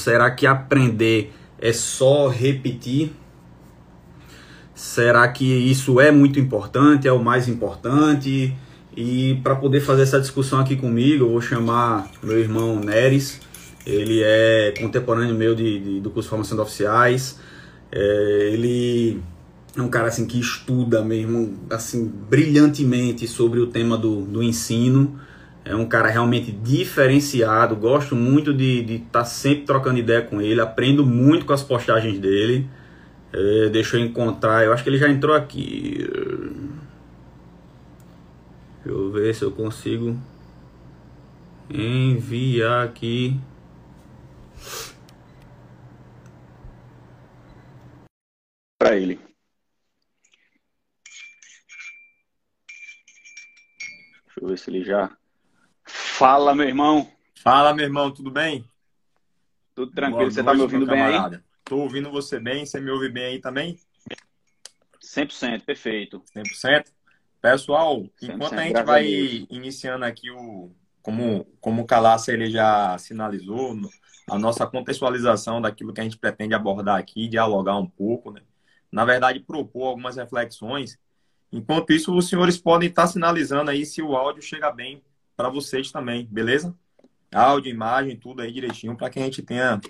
Será que aprender é só repetir? Será que isso é muito importante, é o mais importante? E para poder fazer essa discussão aqui comigo, eu vou chamar meu irmão Neres. Ele é contemporâneo meu de, de do curso de formação de oficiais. É, ele é um cara assim que estuda mesmo assim brilhantemente sobre o tema do, do ensino. É um cara realmente diferenciado. Gosto muito de estar tá sempre trocando ideia com ele. Aprendo muito com as postagens dele. É, deixa eu encontrar. Eu acho que ele já entrou aqui. Deixa eu ver se eu consigo enviar aqui. Para ele. Deixa eu ver se ele já Fala, meu irmão. Fala, meu irmão, tudo bem? Tudo tranquilo, Boa você tá me ouvindo bem aí? Tô ouvindo você bem, você me ouve bem aí também? 100%, perfeito. 100%? Pessoal, 100%, enquanto a gente vai a iniciando aqui o como como o Calácia ele já sinalizou, a nossa contextualização daquilo que a gente pretende abordar aqui, dialogar um pouco, né? Na verdade, propor algumas reflexões. Enquanto isso, os senhores podem estar sinalizando aí se o áudio chega bem para vocês também, beleza? Áudio, imagem, tudo aí direitinho, para que a gente tenha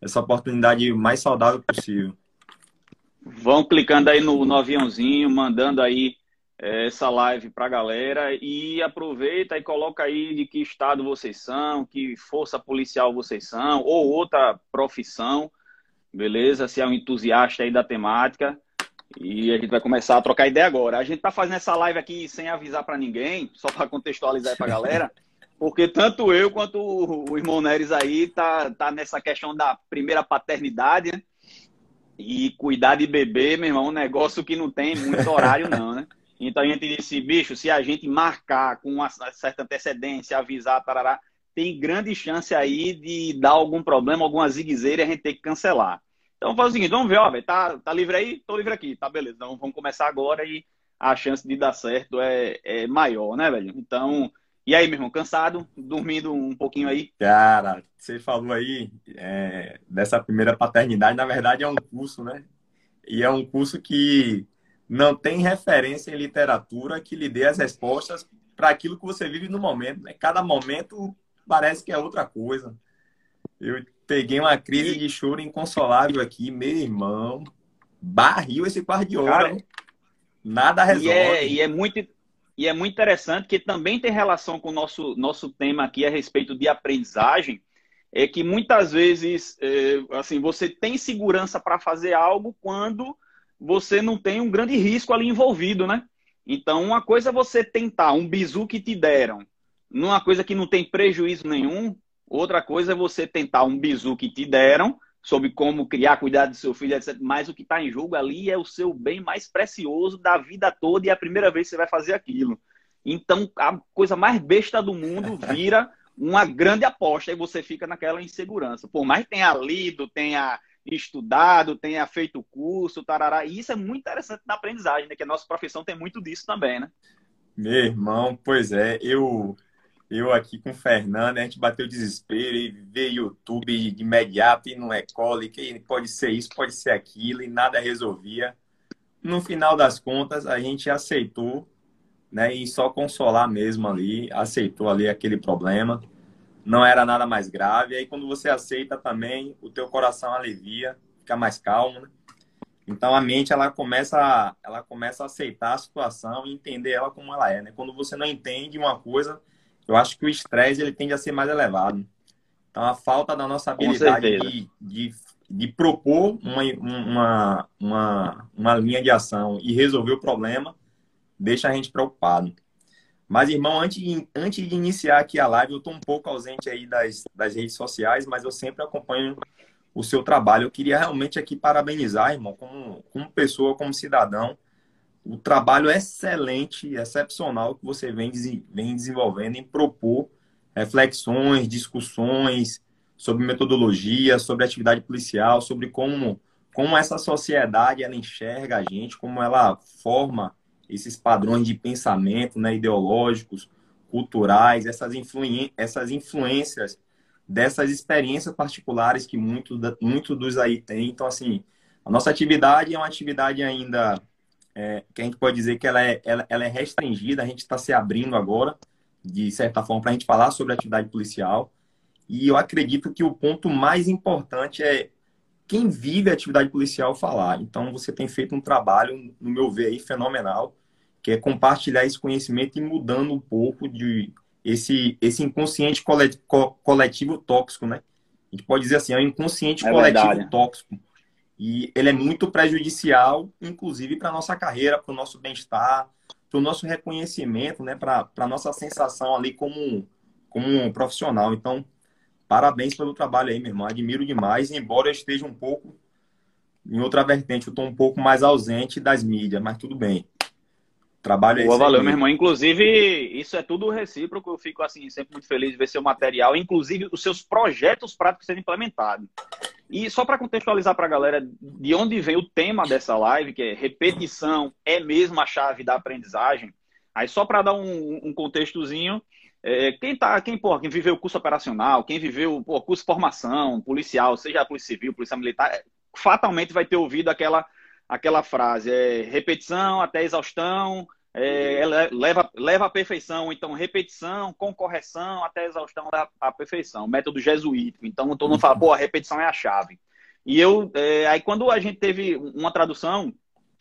essa oportunidade mais saudável possível. Vão clicando aí no, no aviãozinho, mandando aí é, essa live para a galera e aproveita e coloca aí de que estado vocês são, que força policial vocês são, ou outra profissão, beleza? Se é um entusiasta aí da temática. E a gente vai começar a trocar ideia agora. A gente tá fazendo essa live aqui sem avisar para ninguém, só para contextualizar aí pra galera, porque tanto eu quanto o irmão Neres aí tá, tá nessa questão da primeira paternidade, né? E cuidar de bebê, meu irmão, é um negócio que não tem muito horário, não, né? Então a gente disse, bicho, se a gente marcar com uma certa antecedência, avisar, tarará, tem grande chance aí de dar algum problema, alguma ziguezeira e a gente ter que cancelar. Então fazer o seguinte, vamos ver, ó, véio, tá, tá livre aí? Tô livre aqui, tá beleza. Então vamos começar agora e a chance de dar certo é, é maior, né, velho? Então, e aí, meu irmão, cansado? Dormindo um pouquinho aí? Cara, você falou aí é, dessa primeira paternidade, na verdade é um curso, né? E é um curso que não tem referência em literatura que lhe dê as respostas para aquilo que você vive no momento. Né? Cada momento parece que é outra coisa. Eu Peguei uma crise de choro inconsolável aqui, meu irmão. Barril esse quarto de hora. Nada resolve. E é, e é, muito, e é muito interessante que também tem relação com o nosso, nosso tema aqui a respeito de aprendizagem. É que muitas vezes é, assim, você tem segurança para fazer algo quando você não tem um grande risco ali envolvido, né? Então, uma coisa é você tentar um bizu que te deram, numa coisa que não tem prejuízo nenhum, Outra coisa é você tentar um bizu que te deram sobre como criar, cuidar do seu filho, etc. Mas o que está em jogo ali é o seu bem mais precioso da vida toda e é a primeira vez que você vai fazer aquilo. Então, a coisa mais besta do mundo vira uma grande aposta e você fica naquela insegurança. Por mais que tenha lido, tenha estudado, tenha feito curso, tarará. E isso é muito interessante na aprendizagem, né? Que a nossa profissão tem muito disso também, né? Meu irmão, pois é, eu eu aqui com o Fernando, a gente bateu desespero e vê YouTube de imediato e não é cole, que pode ser isso, pode ser aquilo, e nada resolvia. No final das contas, a gente aceitou, né? E só consolar mesmo ali, aceitou ali aquele problema. Não era nada mais grave. Aí quando você aceita também, o teu coração alivia, fica mais calmo, né? Então a mente ela começa, ela começa a aceitar a situação e entender ela como ela é, né? Quando você não entende uma coisa, eu acho que o estresse ele tende a ser mais elevado. Então, a falta da nossa habilidade de, de, de, propor uma, uma, uma, uma linha de ação e resolver o problema deixa a gente preocupado. Mas, irmão, antes de, antes de iniciar aqui a live, eu estou um pouco ausente aí das, das redes sociais, mas eu sempre acompanho o seu trabalho. Eu queria realmente aqui parabenizar, irmão, como, como pessoa, como cidadão, o trabalho excelente, excepcional que você vem, vem desenvolvendo em propor reflexões, discussões sobre metodologia, sobre atividade policial, sobre como como essa sociedade ela enxerga a gente, como ela forma esses padrões de pensamento, né, ideológicos, culturais, essas, influen essas influências dessas experiências particulares que muitos muito dos aí têm. Então, assim, a nossa atividade é uma atividade ainda é, que a gente pode dizer que ela é, ela, ela é restringida, a gente está se abrindo agora, de certa forma, para a gente falar sobre a atividade policial. E eu acredito que o ponto mais importante é quem vive a atividade policial falar. Então, você tem feito um trabalho, no meu ver, aí, fenomenal, que é compartilhar esse conhecimento e mudando um pouco de esse, esse inconsciente coletivo tóxico, né? A gente pode dizer assim, é um inconsciente é coletivo verdade. tóxico. E ele é muito prejudicial, inclusive, para a nossa carreira, para o nosso bem-estar, para o nosso reconhecimento, né? para a nossa sensação ali como, como um profissional. Então, parabéns pelo trabalho aí, meu irmão. Admiro demais, embora eu esteja um pouco em outra vertente, eu estou um pouco mais ausente das mídias, mas tudo bem. Trabalho é Boa, valeu, meu irmão. Inclusive, isso é tudo recíproco. Eu fico assim sempre muito feliz de ver seu material, inclusive os seus projetos práticos sendo implementados. E só para contextualizar para a galera de onde vem o tema dessa live, que é repetição é mesmo a chave da aprendizagem. Aí só para dar um, um contextozinho, é, quem tá, quem, quem viveu o curso operacional, quem viveu o curso de formação, policial, seja polícia civil, polícia militar, fatalmente vai ter ouvido aquela aquela frase, é repetição até exaustão, é, leva, leva à perfeição, então repetição com correção até exaustão da a perfeição, método jesuítico. Então todo mundo fala, pô, a repetição é a chave. E eu, é, aí quando a gente teve uma tradução,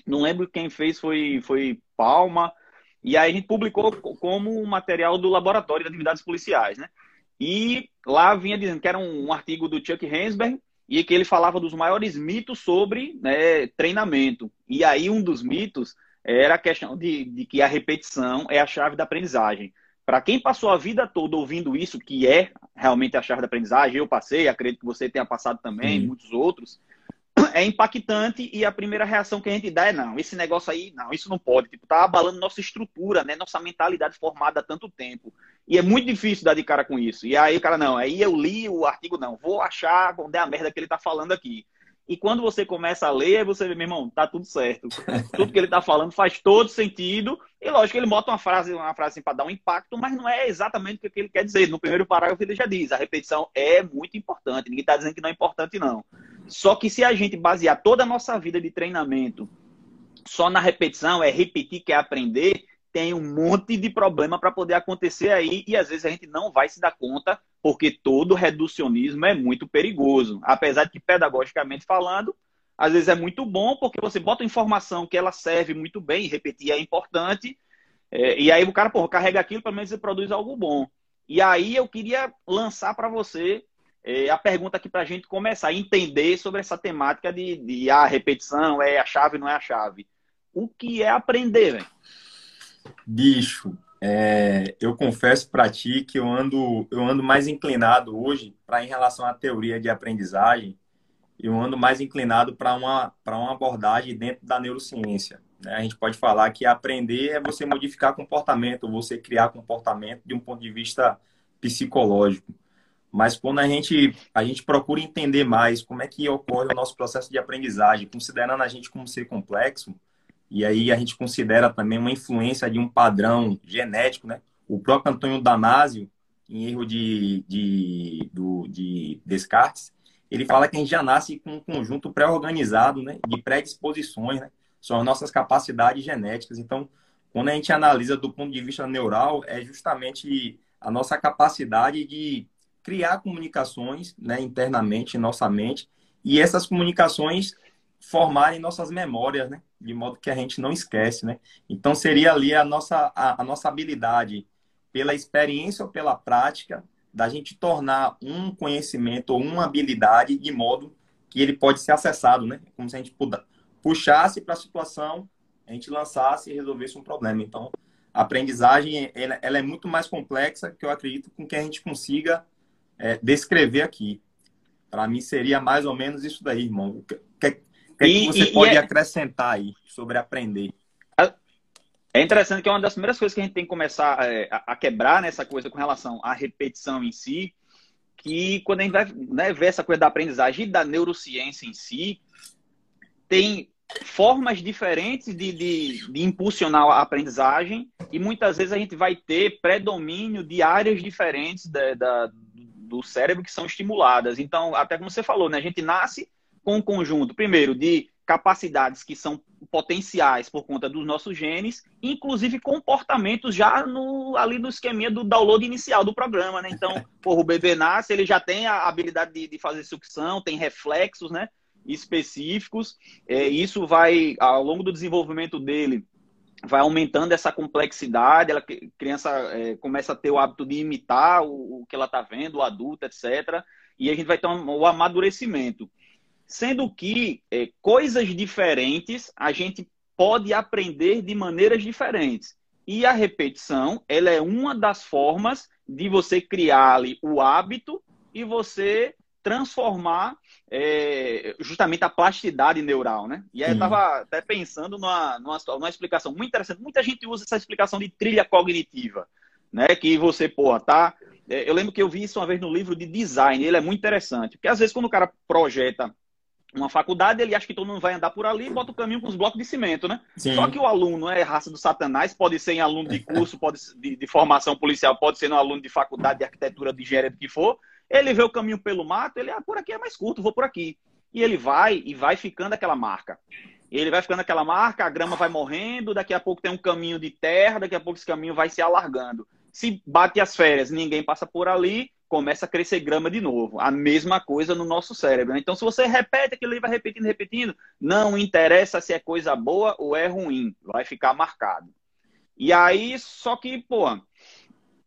não lembro quem fez, foi, foi Palma, e aí a gente publicou como um material do Laboratório de Atividades Policiais, né? E lá vinha dizendo que era um, um artigo do Chuck Hensberg, e que ele falava dos maiores mitos sobre né, treinamento. E aí um dos mitos era a questão de, de que a repetição é a chave da aprendizagem. Para quem passou a vida toda ouvindo isso, que é realmente a chave da aprendizagem, eu passei, acredito que você tenha passado também, uhum. muitos outros, é impactante e a primeira reação que a gente dá é não, esse negócio aí, não, isso não pode, tipo, tá abalando nossa estrutura, né, nossa mentalidade formada há tanto tempo. E é muito difícil dar de cara com isso. E aí o cara, não, aí eu li o artigo, não, vou achar onde é a merda que ele tá falando aqui. E quando você começa a ler, você vê, meu irmão, tá tudo certo. Tudo que ele tá falando faz todo sentido. E lógico, ele bota uma frase, uma frase assim para dar um impacto, mas não é exatamente o que ele quer dizer. No primeiro parágrafo ele já diz, a repetição é muito importante. Ninguém tá dizendo que não é importante, não. Só que se a gente basear toda a nossa vida de treinamento só na repetição, é repetir, que é aprender, tem um monte de problema para poder acontecer aí e às vezes a gente não vai se dar conta porque todo reducionismo é muito perigoso. Apesar de que pedagogicamente falando, às vezes é muito bom porque você bota informação que ela serve muito bem, repetir é importante, é, e aí o cara pô, carrega aquilo, pelo menos ele produz algo bom. E aí eu queria lançar para você é, a pergunta aqui para a gente começar a entender sobre essa temática de, de a ah, repetição é a chave, não é a chave. O que é aprender, velho? Bicho, é, eu confesso para ti que eu ando, eu ando mais inclinado hoje para em relação à teoria de aprendizagem, eu ando mais inclinado para uma, uma abordagem dentro da neurociência. Né? A gente pode falar que aprender é você modificar comportamento, você criar comportamento de um ponto de vista psicológico. Mas quando a gente, a gente procura entender mais como é que ocorre o nosso processo de aprendizagem, considerando a gente como ser complexo, e aí a gente considera também uma influência de um padrão genético, né? O próprio Antônio Damasio, em erro de, de, do, de Descartes, ele fala que a gente já nasce com um conjunto pré-organizado né, de predisposições, né? São as nossas capacidades genéticas. Então, quando a gente analisa do ponto de vista neural, é justamente a nossa capacidade de criar comunicações né, internamente em nossa mente e essas comunicações formarem nossas memórias, né? De modo que a gente não esquece, né? Então seria ali a nossa, a, a nossa habilidade, pela experiência ou pela prática, da gente tornar um conhecimento ou uma habilidade de modo que ele pode ser acessado, né? Como se a gente puxasse para a situação, a gente lançasse e resolvesse um problema. Então, a aprendizagem ela, ela é muito mais complexa que eu acredito com que a gente consiga é, descrever aqui. Para mim seria mais ou menos isso daí, irmão. O que, que, e, que você e, pode e é... acrescentar aí sobre aprender? É interessante que é uma das primeiras coisas que a gente tem que começar é, a, a quebrar nessa coisa com relação à repetição em si, que quando a gente vai né, ver essa coisa da aprendizagem e da neurociência em si, tem formas diferentes de, de, de, impulsionar a aprendizagem e muitas vezes a gente vai ter predomínio de áreas diferentes da, da, do cérebro que são estimuladas. Então, até como você falou, né, a gente nasce com um conjunto, primeiro, de capacidades que são potenciais por conta dos nossos genes, inclusive comportamentos já no, ali no esqueminha do download inicial do programa, né? Então, porra, o bebê nasce, ele já tem a habilidade de, de fazer sucção, tem reflexos, né? específicos. É, isso vai, ao longo do desenvolvimento dele, vai aumentando essa complexidade, ela, a criança é, começa a ter o hábito de imitar o, o que ela está vendo, o adulto, etc. E a gente vai ter um, o amadurecimento. Sendo que é, coisas diferentes a gente pode aprender de maneiras diferentes. E a repetição, ela é uma das formas de você criar ali o hábito e você transformar é, justamente a plasticidade neural, né? E aí eu estava até pensando numa, numa, numa, explicação muito interessante. Muita gente usa essa explicação de trilha cognitiva, né? Que você, porra, tá... É, eu lembro que eu vi isso uma vez no livro de design, ele é muito interessante. Porque às vezes quando o cara projeta uma faculdade, ele acha que todo mundo vai andar por ali e bota o caminho com os blocos de cimento, né? Sim. Só que o aluno é raça do satanás, pode ser em aluno de curso, pode de, de formação policial, pode ser no aluno de faculdade de arquitetura, de engenharia, do que for, ele vê o caminho pelo mato, ele, ah, por aqui é mais curto, vou por aqui. E ele vai e vai ficando aquela marca. Ele vai ficando aquela marca, a grama vai morrendo, daqui a pouco tem um caminho de terra, daqui a pouco esse caminho vai se alargando. Se bate as férias, ninguém passa por ali, começa a crescer grama de novo. A mesma coisa no nosso cérebro. Então, se você repete aquilo e vai repetindo, repetindo, não interessa se é coisa boa ou é ruim, vai ficar marcado. E aí, só que, pô,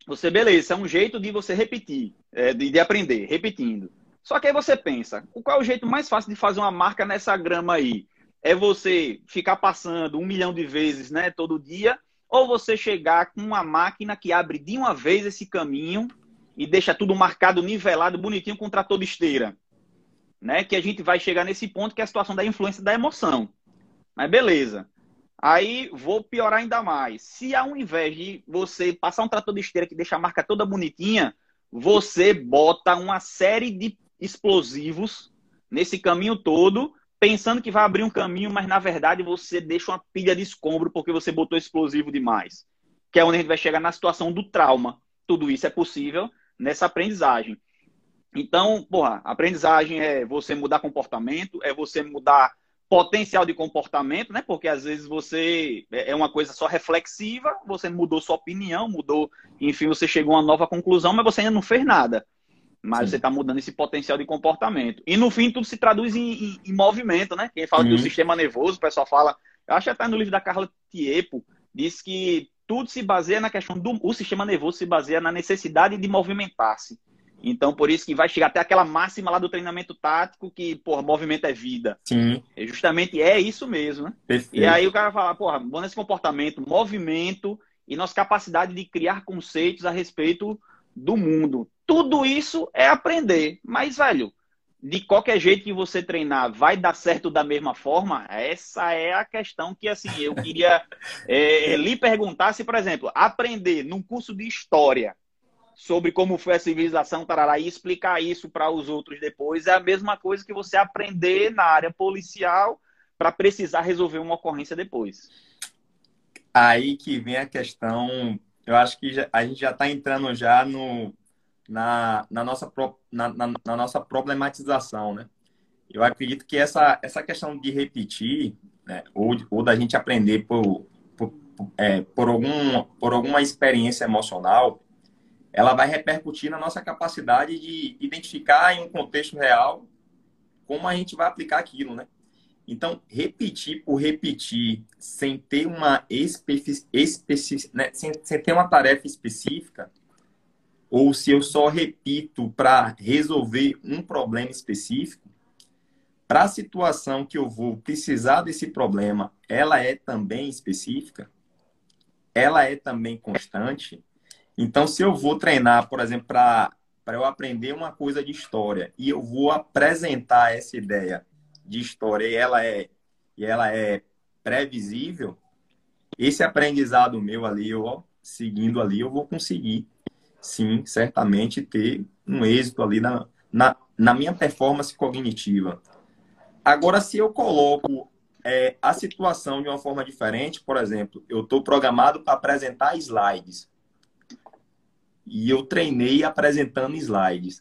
você, beleza, é um jeito de você repetir, é, de, de, aprender, repetindo. Só que aí você pensa, qual é o jeito mais fácil de fazer uma marca nessa grama aí? É você ficar passando um milhão de vezes, né, todo dia, ou você chegar com uma máquina que abre de uma vez esse caminho e deixa tudo marcado, nivelado, bonitinho com trator de esteira. Né? Que a gente vai chegar nesse ponto que é a situação da influência da emoção. Mas beleza. Aí vou piorar ainda mais. Se ao invés de você passar um trator de esteira que deixa a marca toda bonitinha, você bota uma série de explosivos nesse caminho todo, pensando que vai abrir um caminho, mas na verdade você deixa uma pilha de escombro porque você botou explosivo demais. Que é onde a gente vai chegar na situação do trauma. Tudo isso é possível nessa aprendizagem. Então, porra, aprendizagem é você mudar comportamento, é você mudar potencial de comportamento, né? Porque às vezes você é, é uma coisa só reflexiva, você mudou sua opinião, mudou, enfim, você chegou a uma nova conclusão, mas você ainda não fez nada. Mas Sim. você está mudando esse potencial de comportamento. E no fim, tudo se traduz em, em, em movimento, né? Quem fala do sistema nervoso, o pessoal fala. Eu acho que até no livro da Carla Tiepo, diz que tudo se baseia na questão do. O sistema nervoso se baseia na necessidade de movimentar-se. Então, por isso que vai chegar até aquela máxima lá do treinamento tático que, porra, movimento é vida. Sim. E justamente é isso mesmo, né? Perfeito. E aí o cara fala, porra, bom nesse comportamento, movimento e nossa capacidade de criar conceitos a respeito do mundo. Tudo isso é aprender. Mas, velho, de qualquer jeito que você treinar, vai dar certo da mesma forma? Essa é a questão que, assim, eu queria é, lhe perguntar se, por exemplo, aprender num curso de história sobre como foi a civilização, tarará, e explicar isso para os outros depois, é a mesma coisa que você aprender na área policial para precisar resolver uma ocorrência depois. Aí que vem a questão, eu acho que a gente já está entrando já no, na, na, nossa, na, na, na, nossa problematização, né? Eu acredito que essa, essa questão de repetir, né, ou, ou da gente aprender por, por, é, por, algum, por alguma experiência emocional, ela vai repercutir na nossa capacidade de identificar em um contexto real como a gente vai aplicar aquilo, né? Então, repetir por repetir, sem ter uma especi... Especi... Né? Sem, sem ter uma tarefa específica, ou se eu só repito para resolver um problema específico, para a situação que eu vou precisar desse problema, ela é também específica, ela é também constante, então, se eu vou treinar, por exemplo, para eu aprender uma coisa de história e eu vou apresentar essa ideia de história e ela é, e ela é previsível, esse aprendizado meu ali, eu, seguindo ali, eu vou conseguir, sim, certamente ter um êxito ali na, na, na minha performance cognitiva. Agora, se eu coloco é, a situação de uma forma diferente. Por exemplo, eu estou programado para apresentar slides. E eu treinei apresentando slides.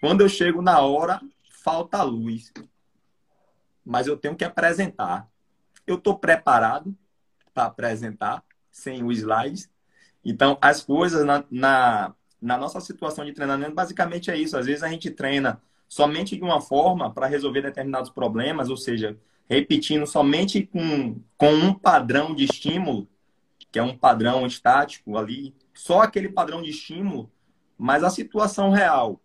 Quando eu chego na hora, falta luz. Mas eu tenho que apresentar. Eu estou preparado para apresentar sem os slides. Então, as coisas na, na, na nossa situação de treinamento, basicamente é isso. Às vezes a gente treina somente de uma forma para resolver determinados problemas, ou seja, repetindo somente com, com um padrão de estímulo, que é um padrão estático ali, só aquele padrão de estímulo, mas a situação real.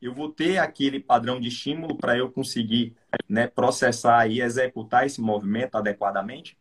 Eu vou ter aquele padrão de estímulo para eu conseguir né, processar e executar esse movimento adequadamente.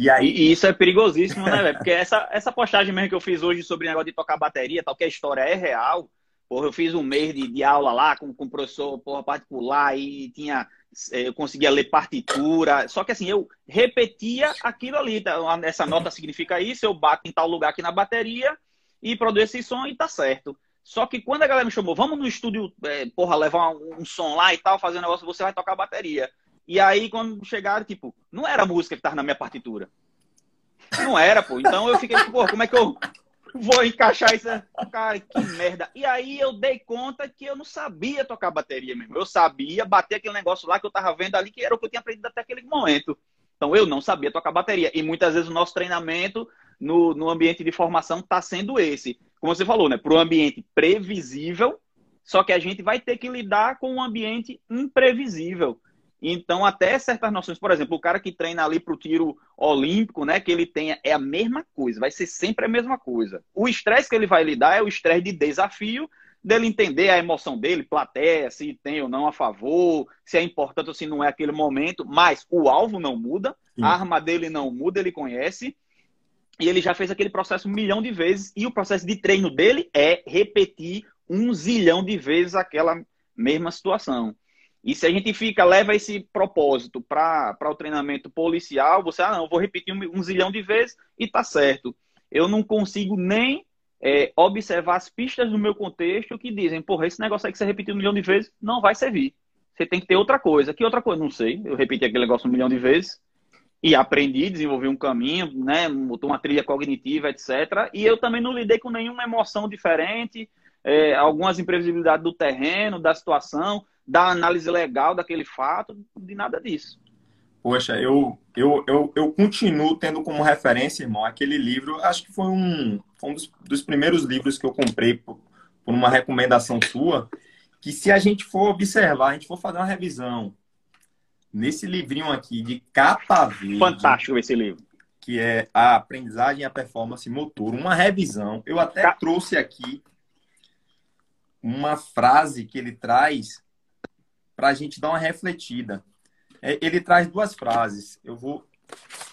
E, aí... E, isso é perigosíssimo, né, velho? Porque essa, essa postagem mesmo que eu fiz hoje sobre o negócio de tocar bateria, tal, que a história é real. Porra, eu fiz um mês de, de aula lá com, o professor porra, particular e tinha. Eh, eu conseguia ler partitura. Só que assim, eu repetia aquilo ali. Tá? Essa nota significa isso, eu bato em tal lugar aqui na bateria e produzo esse som e tá certo. Só que quando a galera me chamou, vamos no estúdio, é, porra, levar um, um, som lá e tal, fazer um negócio, você vai tocar bateria. E aí, quando chegaram, tipo, não era a música que tava na minha partitura. Não era, pô. Então eu fiquei, tipo, pô, como é que eu vou encaixar isso? Cara, que merda. E aí eu dei conta que eu não sabia tocar bateria mesmo. Eu sabia bater aquele negócio lá que eu tava vendo ali, que era o que eu tinha aprendido até aquele momento. Então eu não sabia tocar bateria. E muitas vezes o nosso treinamento no, no ambiente de formação está sendo esse. Como você falou, né? Para o ambiente previsível, só que a gente vai ter que lidar com um ambiente imprevisível. Então, até certas noções, por exemplo, o cara que treina ali para o tiro olímpico, né, que ele tenha, é a mesma coisa, vai ser sempre a mesma coisa. O estresse que ele vai lidar é o estresse de desafio, dele entender a emoção dele, plateia, se tem ou não a favor, se é importante ou se não é aquele momento, mas o alvo não muda, Sim. a arma dele não muda, ele conhece, e ele já fez aquele processo um milhão de vezes, e o processo de treino dele é repetir um zilhão de vezes aquela mesma situação. E se a gente fica, leva esse propósito para o treinamento policial, você, ah, não, vou repetir um, um zilhão de vezes e tá certo. Eu não consigo nem é, observar as pistas do meu contexto que dizem, porra, esse negócio aí que você repetiu um milhão de vezes não vai servir. Você tem que ter outra coisa. Que outra coisa? Não sei. Eu repeti aquele negócio um milhão de vezes e aprendi, desenvolvi um caminho, né, uma trilha cognitiva, etc. E eu também não lidei com nenhuma emoção diferente, é, algumas imprevisibilidades do terreno, da situação da análise legal daquele fato, de nada disso. Poxa, eu, eu, eu, eu continuo tendo como referência, irmão, aquele livro, acho que foi um, foi um dos, dos primeiros livros que eu comprei por, por uma recomendação sua, que se a gente for observar, a gente for fazer uma revisão nesse livrinho aqui de capa verde. Fantástico esse livro. Que é a aprendizagem e a performance motor, uma revisão. Eu até trouxe aqui uma frase que ele traz para a gente dar uma refletida. É, ele traz duas frases. Eu vou,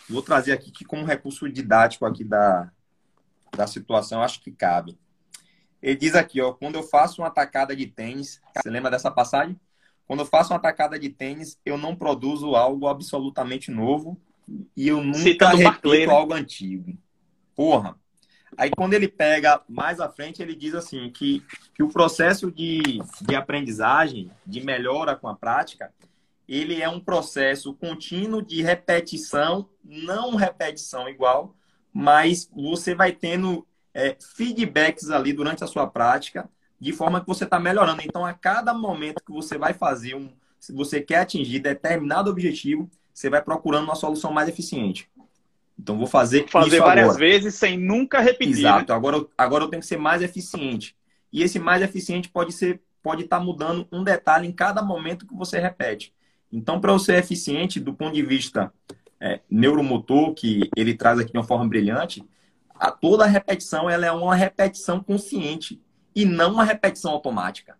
vou trazer aqui que como recurso didático aqui da, da situação, acho que cabe. Ele diz aqui, ó, quando eu faço uma atacada de tênis, você lembra dessa passagem? Quando eu faço uma atacada de tênis, eu não produzo algo absolutamente novo e eu nunca Citando repito algo antigo. Porra, Aí quando ele pega mais à frente, ele diz assim que, que o processo de, de aprendizagem, de melhora com a prática, ele é um processo contínuo de repetição, não repetição igual, mas você vai tendo é, feedbacks ali durante a sua prática, de forma que você está melhorando. Então, a cada momento que você vai fazer um, se você quer atingir determinado objetivo, você vai procurando uma solução mais eficiente. Então vou fazer fazer várias agora. vezes sem nunca repetir. Né? Exato. Né? Agora, agora eu tenho que ser mais eficiente. E esse mais eficiente pode ser pode estar tá mudando um detalhe em cada momento que você repete. Então, para eu ser eficiente do ponto de vista é, neuromotor, que ele traz aqui de uma forma brilhante, a toda a repetição ela é uma repetição consciente e não uma repetição automática.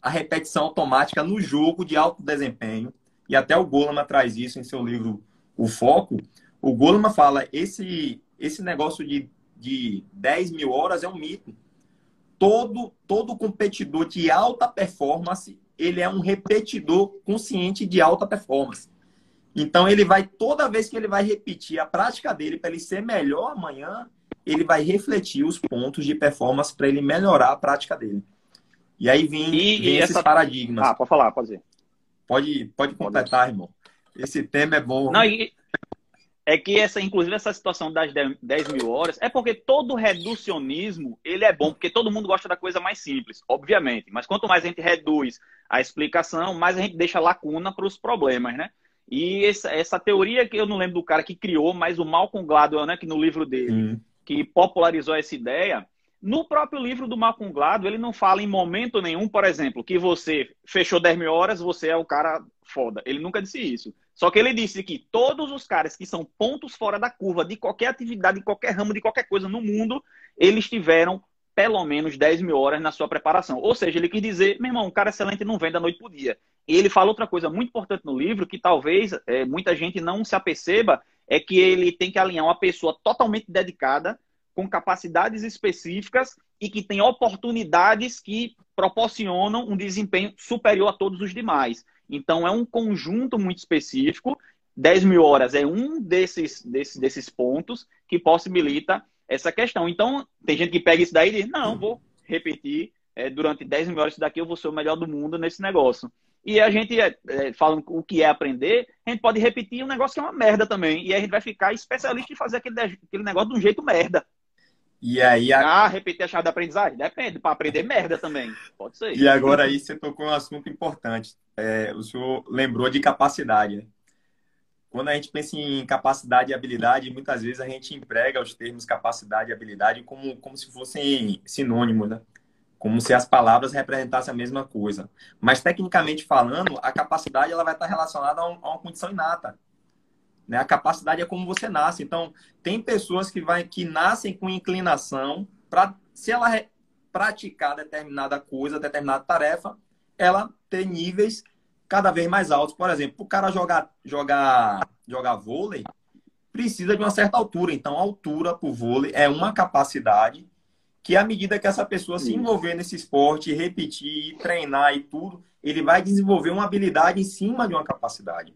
A repetição automática no jogo de alto desempenho, e até o Goleman traz isso em seu livro O Foco, o Goleman fala, esse, esse negócio de, de 10 mil horas é um mito. Todo, todo competidor de alta performance, ele é um repetidor consciente de alta performance. Então, ele vai, toda vez que ele vai repetir a prática dele para ele ser melhor amanhã, ele vai refletir os pontos de performance para ele melhorar a prática dele. E aí vem, e, vem e esses essa... paradigmas. Ah, pode falar, pode dizer. Pode, pode completar, pode. irmão. Esse tema é bom. Não, e, é que essa, inclusive, essa situação das 10 mil horas é porque todo reducionismo ele é bom, porque todo mundo gosta da coisa mais simples, obviamente. Mas quanto mais a gente reduz a explicação, mais a gente deixa lacuna para os problemas, né? E essa, essa, teoria que eu não lembro do cara que criou, mas o Malcolm Gladwell, né, que no livro dele, hum. que popularizou essa ideia, no próprio livro do Malcolm Gladwell, ele não fala em momento nenhum, por exemplo, que você fechou 10 mil horas, você é o cara foda. Ele nunca disse isso. Só que ele disse que todos os caras que são pontos fora da curva de qualquer atividade, de qualquer ramo, de qualquer coisa no mundo, eles tiveram pelo menos 10 mil horas na sua preparação. Ou seja, ele quis dizer, meu irmão, um cara excelente não vem da noite para dia. E ele fala outra coisa muito importante no livro, que talvez é, muita gente não se aperceba, é que ele tem que alinhar uma pessoa totalmente dedicada, com capacidades específicas e que tem oportunidades que proporcionam um desempenho superior a todos os demais. Então, é um conjunto muito específico. 10 mil horas é um desses, desses, desses pontos que possibilita essa questão. Então, tem gente que pega isso daí e diz: não, vou repetir é, durante 10 mil horas isso daqui, eu vou ser o melhor do mundo nesse negócio. E a gente, é, é, falando o que é aprender, a gente pode repetir um negócio que é uma merda também. E a gente vai ficar especialista em fazer aquele, aquele negócio de um jeito merda. E aí. A... Ah, repetir a chave da aprendizagem? Depende, para aprender merda também. Pode ser. E agora aí você tocou um assunto importante. É, o senhor lembrou de capacidade, né? Quando a gente pensa em capacidade e habilidade, muitas vezes a gente emprega os termos capacidade e habilidade como, como se fossem sinônimos, né? Como se as palavras representassem a mesma coisa. Mas, tecnicamente falando, a capacidade ela vai estar relacionada a, um, a uma condição inata. Né? A capacidade é como você nasce. Então, tem pessoas que, vai, que nascem com inclinação para, se ela praticar determinada coisa, determinada tarefa, ela ter níveis cada vez mais altos. Por exemplo, o cara jogar, jogar, jogar vôlei, precisa de uma certa altura. Então, a altura para o vôlei é uma capacidade que, à medida que essa pessoa se envolver nesse esporte, repetir, treinar e tudo, ele vai desenvolver uma habilidade em cima de uma capacidade.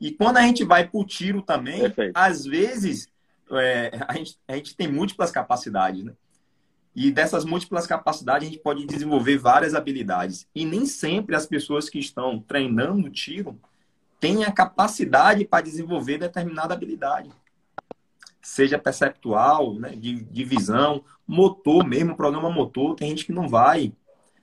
E quando a gente vai para o tiro também, Perfeito. às vezes é, a, gente, a gente tem múltiplas capacidades, né? E dessas múltiplas capacidades a gente pode desenvolver várias habilidades. E nem sempre as pessoas que estão treinando tiro têm a capacidade para desenvolver determinada habilidade. Seja perceptual, né, de, de visão, motor mesmo, programa motor, tem gente que não vai.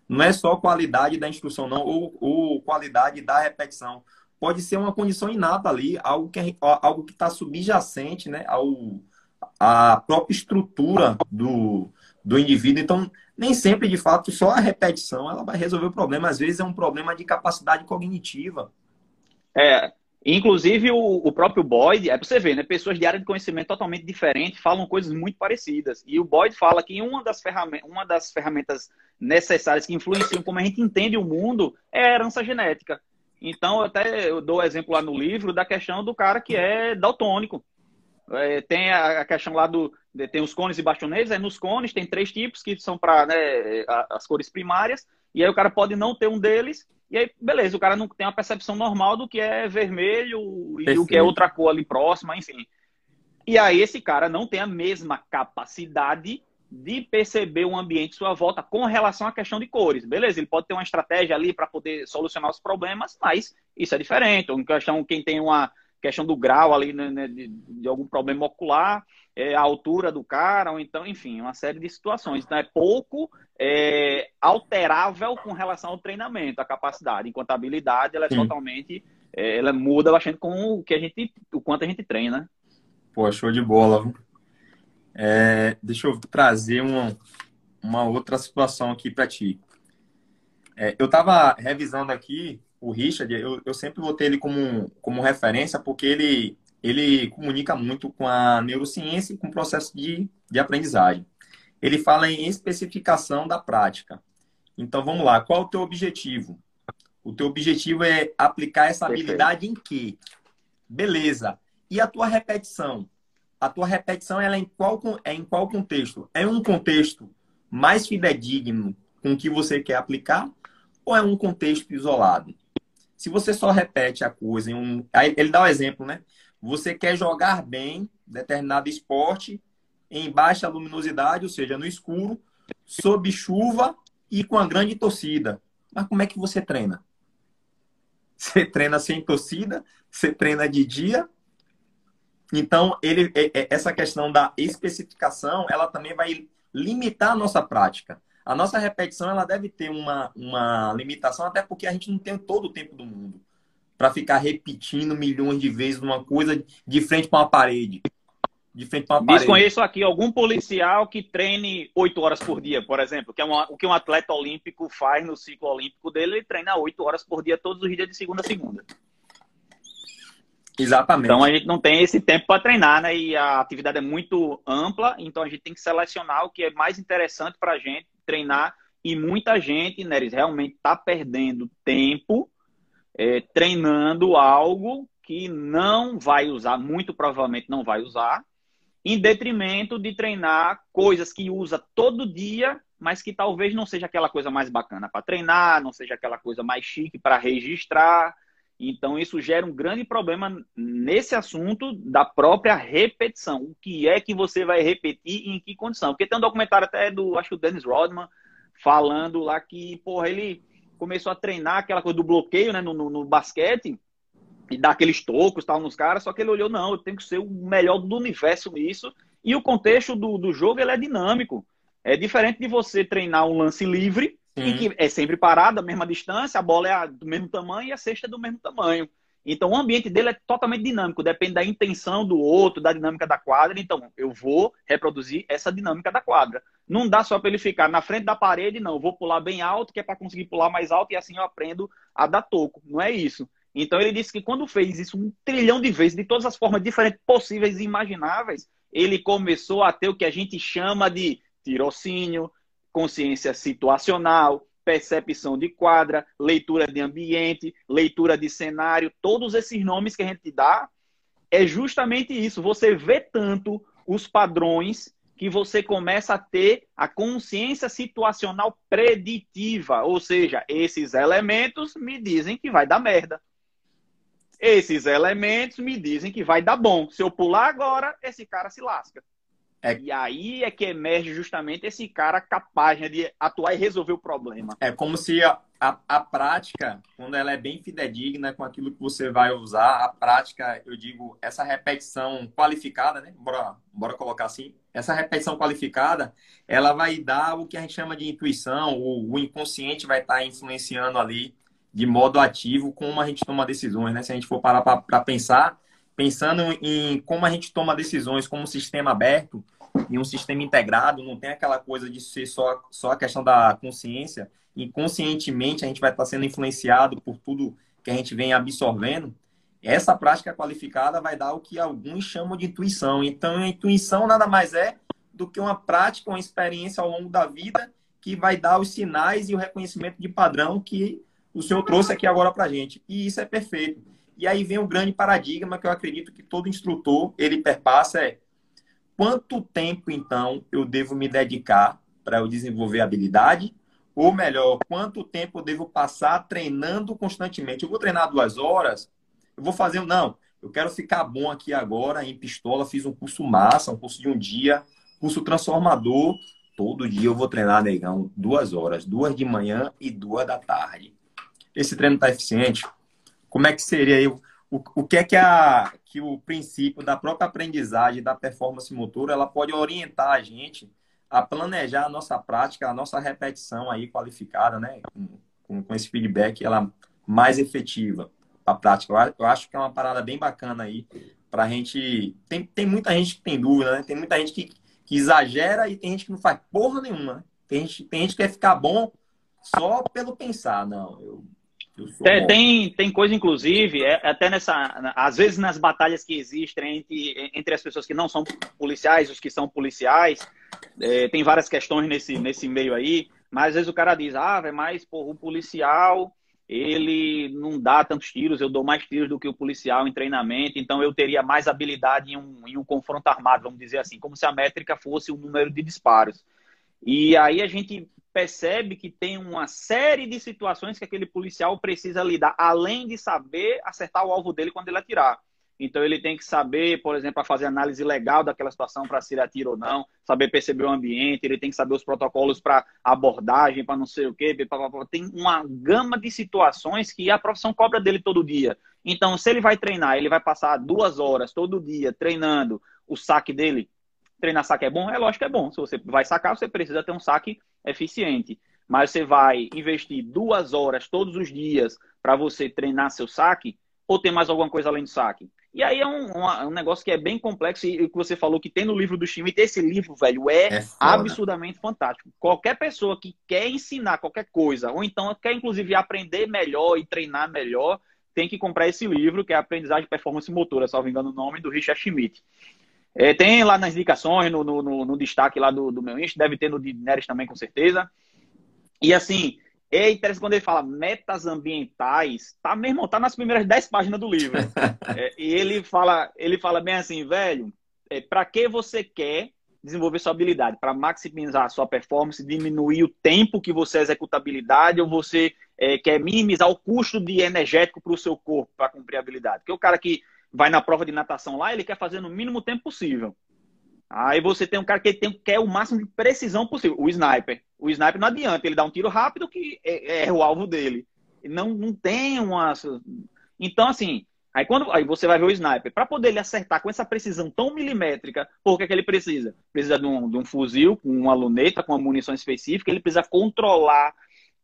Não é só qualidade da instrução, não, ou, ou qualidade da repetição pode ser uma condição inata ali, algo que algo que está subjacente, né, ao a própria estrutura do, do indivíduo. Então, nem sempre, de fato, só a repetição ela vai resolver o problema. Às vezes é um problema de capacidade cognitiva. É, inclusive o, o próprio Boyd, é para você ver, né? Pessoas de área de conhecimento totalmente diferente falam coisas muito parecidas. E o Boyd fala que uma das, ferramentas, uma das ferramentas necessárias que influenciam como a gente entende o mundo é a herança genética. Então, eu até eu dou exemplo lá no livro da questão do cara que é daltônico. É, tem a, questão lá do. Tem os cones e bastoneiros, aí nos cones tem três tipos que são para né, as cores primárias, e aí o cara pode não ter um deles, e aí, beleza, o cara não tem uma percepção normal do que é vermelho e o que é outra cor ali próxima, enfim. E aí esse cara não tem a mesma capacidade de perceber o ambiente à sua volta com relação à questão de cores. Beleza, ele pode ter uma estratégia ali para poder solucionar os problemas, mas isso é diferente. Ou questão, quem tem uma questão do grau ali né, né, de, de, algum problema ocular, é, a altura do cara, ou então, enfim, uma série de situações. Então é pouco é, alterável com relação ao treinamento, a capacidade. Enquanto a habilidade, ela é Sim. totalmente, é, ela muda bastante com o que a gente, o quanto a gente treina. Pô, show de bola. É, deixa eu trazer uma, uma outra situação aqui para ti. É, eu estava revisando aqui o Richard, eu, eu sempre botei ele como, como referência porque ele, ele comunica muito com a neurociência e com o processo de, de aprendizagem. Ele fala em especificação da prática. Então vamos lá, qual o teu objetivo? O teu objetivo é aplicar essa habilidade em quê? Beleza. E a tua repetição? A tua repetição ela é, em qual, é em qual contexto? É um contexto mais fidedigno com o que você quer aplicar ou é um contexto isolado? Se você só repete a coisa em um. Ele dá o um exemplo, né? Você quer jogar bem determinado esporte em baixa luminosidade, ou seja, no escuro, sob chuva e com a grande torcida. Mas como é que você treina? você treina sem torcida, você treina de dia. Então, ele, essa questão da especificação, ela também vai limitar a nossa prática. A nossa repetição, ela deve ter uma, uma limitação, até porque a gente não tem todo o tempo do mundo para ficar repetindo milhões de vezes uma coisa de frente para uma parede de frente para uma parede. Desconheço aqui algum policial que treine oito horas por dia, por exemplo, que é uma, o que um atleta olímpico faz no ciclo olímpico dele, ele treina oito horas por dia todos os dias de segunda a segunda. Exatamente. Então a gente não tem esse tempo para treinar, né? E a atividade é muito ampla, então a gente tem que selecionar o que é mais interessante para a gente treinar. E muita gente, Neres, realmente está perdendo tempo é, treinando algo que não vai usar, muito provavelmente não vai usar, em detrimento de treinar coisas que usa todo dia, mas que talvez não seja aquela coisa mais bacana para treinar, não seja aquela coisa mais chique para registrar. Então, isso gera um grande problema nesse assunto da própria repetição. O que é que você vai repetir e em que condição? Porque tem um documentário até do, acho que o Dennis Rodman, falando lá que, porra, ele começou a treinar aquela coisa do bloqueio né, no, no, no basquete, e dar aqueles tocos tal nos caras, só que ele olhou, não, eu tenho que ser o melhor do universo nisso. E o contexto do, do jogo ele é dinâmico. É diferente de você treinar um lance livre, em que é sempre parado, a mesma distância, a bola é do mesmo tamanho e a cesta é do mesmo tamanho. Então o ambiente dele é totalmente dinâmico, depende da intenção do outro, da dinâmica da quadra. Então eu vou reproduzir essa dinâmica da quadra. Não dá só para ele ficar na frente da parede, não. Eu vou pular bem alto, que é para conseguir pular mais alto e assim eu aprendo a dar toco. Não é isso. Então ele disse que quando fez isso um trilhão de vezes, de todas as formas diferentes possíveis e imagináveis, ele começou a ter o que a gente chama de tirocínio, consciência situacional, percepção de quadra, leitura de ambiente, leitura de cenário, todos esses nomes que a gente dá, é justamente isso. Você vê tanto os padrões que você começa a ter a consciência situacional preditiva, ou seja, esses elementos me dizem que vai dar merda. Esses elementos me dizem que vai dar bom. Se eu pular agora, esse cara se lasca. É. E aí é que emerge justamente esse cara capaz né, de atuar e resolver o problema. É como se a, a, a, prática, quando ela é bem fidedigna com aquilo que você vai usar, a prática, eu digo, essa repetição qualificada, né? Bora, bora colocar assim. Essa repetição qualificada, ela vai dar o que a gente chama de intuição, o, o inconsciente vai estar influenciando ali de modo ativo como a gente toma decisões, né? Se a gente for parar para pensar, pensando em como a gente toma decisões como um sistema aberto e um sistema integrado, não tem aquela coisa de ser só, só a questão da consciência. Inconscientemente, a gente vai estar sendo influenciado por tudo que a gente vem absorvendo. Essa prática qualificada vai dar o que alguns chamam de intuição. Então, a intuição nada mais é do que uma prática, uma experiência ao longo da vida que vai dar os sinais e o reconhecimento de padrão que o senhor trouxe aqui agora para a gente. E isso é perfeito. E aí vem o grande paradigma que eu acredito que todo instrutor ele perpassa é quanto tempo então eu devo me dedicar para eu desenvolver habilidade? Ou melhor, quanto tempo eu devo passar treinando constantemente? Eu vou treinar duas horas? Eu vou fazer não? Eu quero ficar bom aqui agora em pistola. Fiz um curso massa, um curso de um dia, curso transformador. Todo dia eu vou treinar, negão, duas horas, duas de manhã e duas da tarde esse treino está eficiente, como é que seria aí, o, o que é que, a, que o princípio da própria aprendizagem, da performance motora, ela pode orientar a gente a planejar a nossa prática, a nossa repetição aí qualificada, né? Com, com esse feedback, ela mais efetiva a prática. Eu acho que é uma parada bem bacana aí para gente. Tem, tem muita gente que tem dúvida, né? Tem muita gente que, que exagera e tem gente que não faz porra nenhuma. Né? Tem gente, tem gente que quer ficar bom só pelo pensar. Não, eu tem, tem, tem, coisa, inclusive, é, até nessa. Às vezes nas batalhas que existem entre, entre as pessoas que não são policiais, os que são policiais, é, tem várias questões nesse, nesse meio aí, mas às vezes o cara diz, ah, mas porra, o policial ele não dá tantos tiros, eu dou mais tiros do que o policial em treinamento, então eu teria mais habilidade em um, em um confronto armado, vamos dizer assim, como se a métrica fosse o número de disparos. E aí a gente percebe que tem uma série de situações que aquele policial precisa lidar, além de saber acertar o alvo dele quando ele atirar. Então ele tem que saber, por exemplo, fazer análise legal daquela situação para se atira ou não, saber perceber o ambiente, ele tem que saber os protocolos para abordagem, para não sei o quê. Tem uma gama de situações que a profissão cobra dele todo dia. Então, se ele vai treinar, ele vai passar duas horas todo dia treinando o saque dele. Treinar saque é bom? É lógico que é bom. Se você vai sacar, você precisa ter um saque eficiente. Mas você vai investir duas horas todos os dias para você treinar seu saque, ou tem mais alguma coisa além do saque? E aí é um, um, um, negócio que é bem complexo e o que você falou que tem no livro do Schmidt, esse livro, velho, é, é absurdamente fantástico. Qualquer pessoa que quer ensinar qualquer coisa, ou então quer inclusive aprender melhor e treinar melhor, tem que comprar esse livro, que é Aprendizagem de Performance Motora, salvo engano o nome, do Richard Schmidt. É, tem lá nas indicações, no, no, no, no destaque lá do, do meu Insta, deve ter no de Neres também, com certeza. E assim, é interessante quando ele fala metas ambientais, tá mesmo, tá nas primeiras 10 páginas do livro. é, e ele fala, ele fala bem assim, velho, é, para que você quer desenvolver sua habilidade? Para maximizar a sua performance, diminuir o tempo que você executa habilidade, ou você é, quer minimizar o custo de energético para o seu corpo para cumprir a habilidade? Porque o cara que vai na prova de natação lá, ele quer fazer no mínimo tempo possível. Aí você tem um cara que tem, quer o máximo de precisão possível, o sniper. O sniper não adianta, ele dá um tiro rápido que é, é o alvo dele. Não, não tem uma. Então, assim, aí quando aí você vai ver o sniper, para poder ele acertar com essa precisão tão milimétrica, por que, é que ele precisa? Precisa de um, de um fuzil com uma luneta, com uma munição específica, ele precisa controlar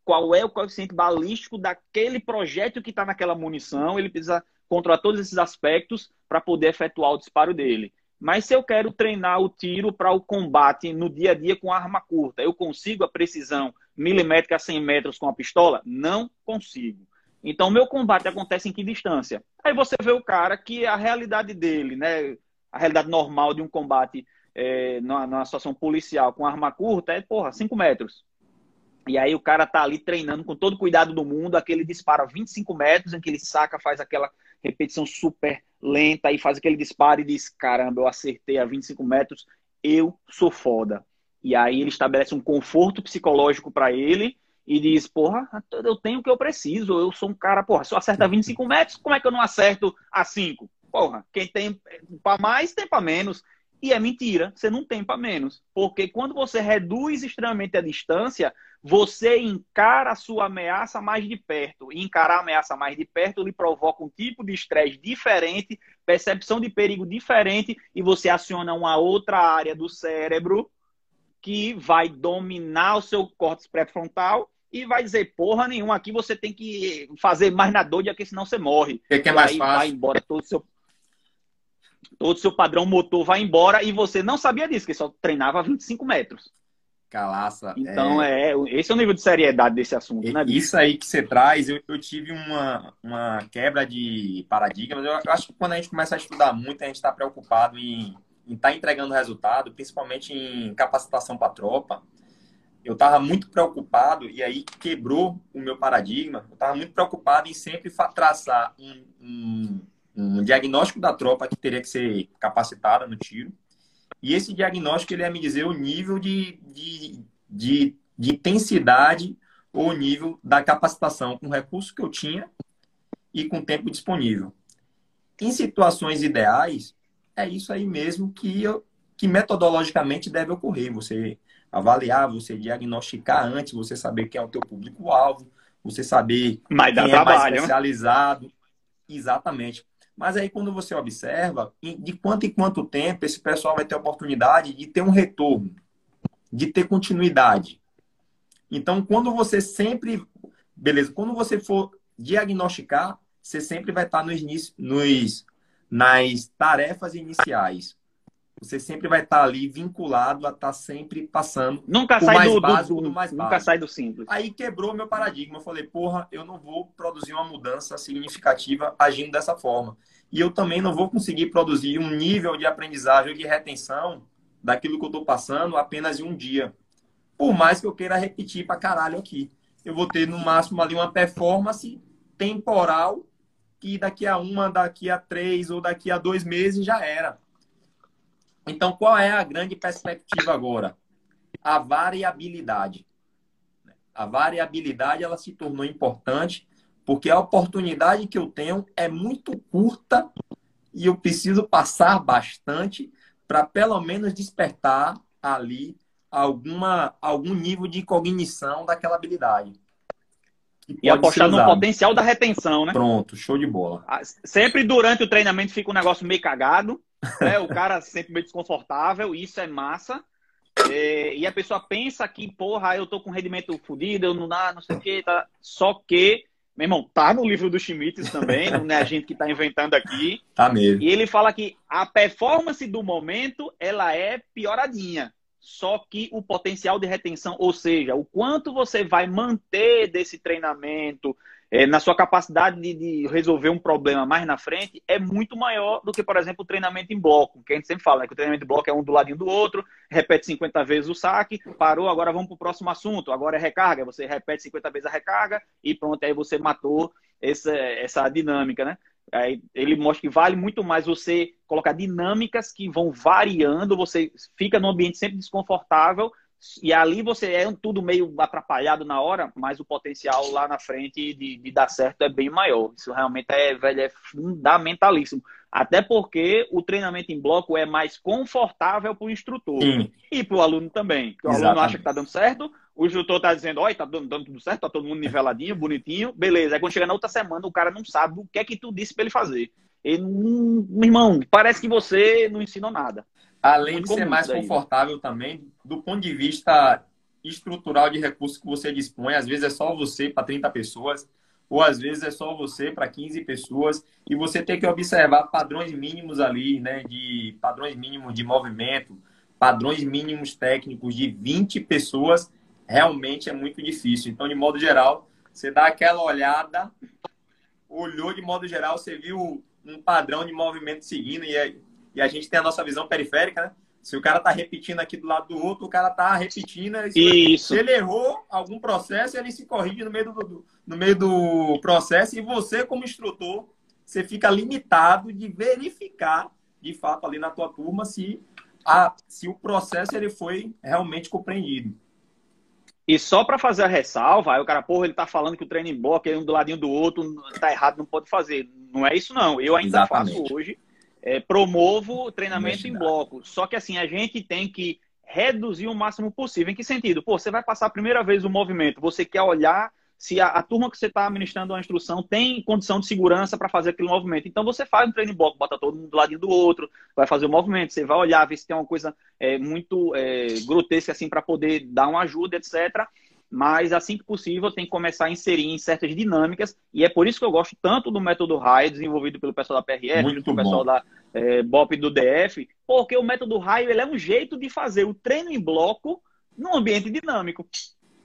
qual é o coeficiente balístico daquele projétil que está naquela munição, ele precisa controlar todos esses aspectos para poder efetuar o disparo dele. Mas se eu quero treinar o tiro para o combate no dia a dia com arma curta, eu consigo a precisão milimétrica a 100 metros com a pistola? Não consigo. Então, meu combate acontece em que distância? Aí você vê o cara que a realidade dele, né, a realidade normal de um combate é, numa, numa situação policial com arma curta é, porra, 5 metros. E aí o cara tá ali treinando com todo o cuidado do mundo, aquele dispara 25 metros, em que ele saca, faz aquela repetição super lenta e faz aquele disparo e diz: caramba, eu acertei a 25 metros, eu sou foda. E aí ele estabelece um conforto psicológico para ele e diz: porra, eu tenho o que eu preciso, eu sou um cara, porra, se eu acertar 25 metros, como é que eu não acerto a 5? Porra, quem tem para mais, tem para menos. E é mentira, você não tem para menos. Porque quando você reduz extremamente a distância, você encara a sua ameaça mais de perto. E encarar a ameaça mais de perto lhe provoca um tipo de estresse diferente, percepção de perigo diferente, e você aciona uma outra área do cérebro que vai dominar o seu córtex pré-frontal e vai dizer, porra nenhuma, aqui você tem que fazer mais na dor, porque senão você morre. O que, é mais fácil? Vai embora todo o seu todo o seu padrão motor vai embora e você não sabia disso, que só treinava a 25 metros. Calaça. Então, é... é... esse é o nível de seriedade desse assunto, né? Bicho? Isso aí que você traz, eu, eu tive uma, uma quebra de paradigmas. Eu, eu acho que quando a gente começa a estudar muito, a gente está preocupado em estar tá entregando resultado, principalmente em capacitação para tropa. Eu estava muito preocupado, e aí quebrou o meu paradigma. Eu estava muito preocupado em sempre traçar um, um um diagnóstico da tropa que teria que ser capacitada no tiro. E esse diagnóstico ele ia me dizer o nível de, de, de, de intensidade ou o nível da capacitação com o recurso que eu tinha e com o tempo disponível. Em situações ideais, é isso aí mesmo que, eu, que metodologicamente deve ocorrer. Você avaliar, você diagnosticar antes, você saber quem é o teu público-alvo, você saber Mas quem é mais especializado. Exatamente. Mas aí, quando você observa, de quanto em quanto tempo esse pessoal vai ter oportunidade de ter um retorno, de ter continuidade. Então, quando você sempre. Beleza, quando você for diagnosticar, você sempre vai estar nos, nos, nas tarefas iniciais. Você sempre vai estar ali vinculado a estar sempre passando. Nunca sai mais do, básico, do, do mais Nunca básico. sai do simples. Aí quebrou meu paradigma. Eu falei, porra, eu não vou produzir uma mudança significativa agindo dessa forma. E eu também não vou conseguir produzir um nível de aprendizagem ou de retenção daquilo que eu estou passando apenas em um dia. Por mais que eu queira repetir para caralho aqui. Eu vou ter no máximo ali uma performance temporal que daqui a uma, daqui a três ou daqui a dois meses já era. Então, qual é a grande perspectiva agora? A variabilidade. A variabilidade ela se tornou importante porque a oportunidade que eu tenho é muito curta e eu preciso passar bastante para pelo menos despertar ali alguma, algum nível de cognição daquela habilidade. E apostar no potencial da retenção, né? Pronto, show de bola. Ah, sempre durante o treinamento fica um negócio meio cagado, né? o cara sempre meio desconfortável, isso é massa. É, e a pessoa pensa que, porra, eu tô com rendimento fodido, eu não dá, não sei o que, tá. Só que, meu irmão, tá no livro do Schmitz também, não é a gente que tá inventando aqui. Tá mesmo. E ele fala que a performance do momento, ela é pioradinha. Só que o potencial de retenção, ou seja, o quanto você vai manter desse treinamento, é, na sua capacidade de, de, resolver um problema mais na frente é muito maior do que, por exemplo, o treinamento em bloco, que a gente sempre fala, né, que o treinamento em bloco é um do ladinho do outro, repete 50 vezes o saque, parou, agora vamos para o próximo assunto, agora é recarga, você repete 50 vezes a recarga e pronto, aí você matou essa, essa dinâmica, né? Aí ele mostra que vale muito mais você colocar dinâmicas que vão variando, você fica num ambiente sempre desconfortável e ali você é tudo meio atrapalhado na hora, mas o potencial lá na frente de, de dar certo é bem maior. Isso realmente é, velho, é fundamentalíssimo. Até porque o treinamento em bloco é mais confortável para o instrutor Sim. e para o aluno também. o Exatamente. aluno acha que está dando certo, o instrutor está dizendo, olha, está dando, dando, tudo certo, está todo mundo niveladinho, bonitinho, beleza. Aí quando chega na outra semana, o cara não sabe o que é que tu disse para ele fazer. Ele, hum, meu irmão, parece que você não ensinou nada. Além de ser mais confortável também, do ponto de vista estrutural de recursos que você dispõe, às vezes é só você para 30 pessoas, ou às vezes é só você para 15 pessoas, e você tem que observar padrões mínimos ali, né, de padrões mínimos de movimento, padrões mínimos técnicos de 20 pessoas, realmente é muito difícil. Então, de modo geral, você dá aquela olhada, olhou de modo geral, você viu um padrão de movimento seguindo, e é e a gente tem a nossa visão periférica, né? Se o cara tá repetindo aqui do lado do outro, o cara tá repetindo. Isso. Se ele errou algum processo, ele se corrige no meio do, no meio do processo e você, como instrutor, você fica limitado de verificar, de fato, ali na tua turma, se, a, se o processo ele foi realmente compreendido. E só para fazer a ressalva, aí o cara, porra, ele tá falando que o treino em bloco é um do ladinho do outro, tá errado, não pode fazer. Não é isso, não. Eu ainda Exatamente. faço hoje é, promovo o treinamento em bloco. Só que assim, a gente tem que reduzir o máximo possível. Em que sentido? Pô, você vai passar a primeira vez o movimento, você quer olhar se a, a turma que você está administrando a instrução tem condição de segurança para fazer aquele movimento. Então você faz um treino em bloco, bota todo mundo do ladinho do outro, vai fazer o movimento, você vai olhar, ver se tem uma coisa é, muito é, grotesca assim para poder dar uma ajuda, etc mas assim que possível tem que começar a inserir em certas dinâmicas, e é por isso que eu gosto tanto do método RAI, desenvolvido pelo pessoal da PRF, Muito pelo bom. pessoal da é, BOP do DF, porque o método RAI ele é um jeito de fazer o treino em bloco num ambiente dinâmico.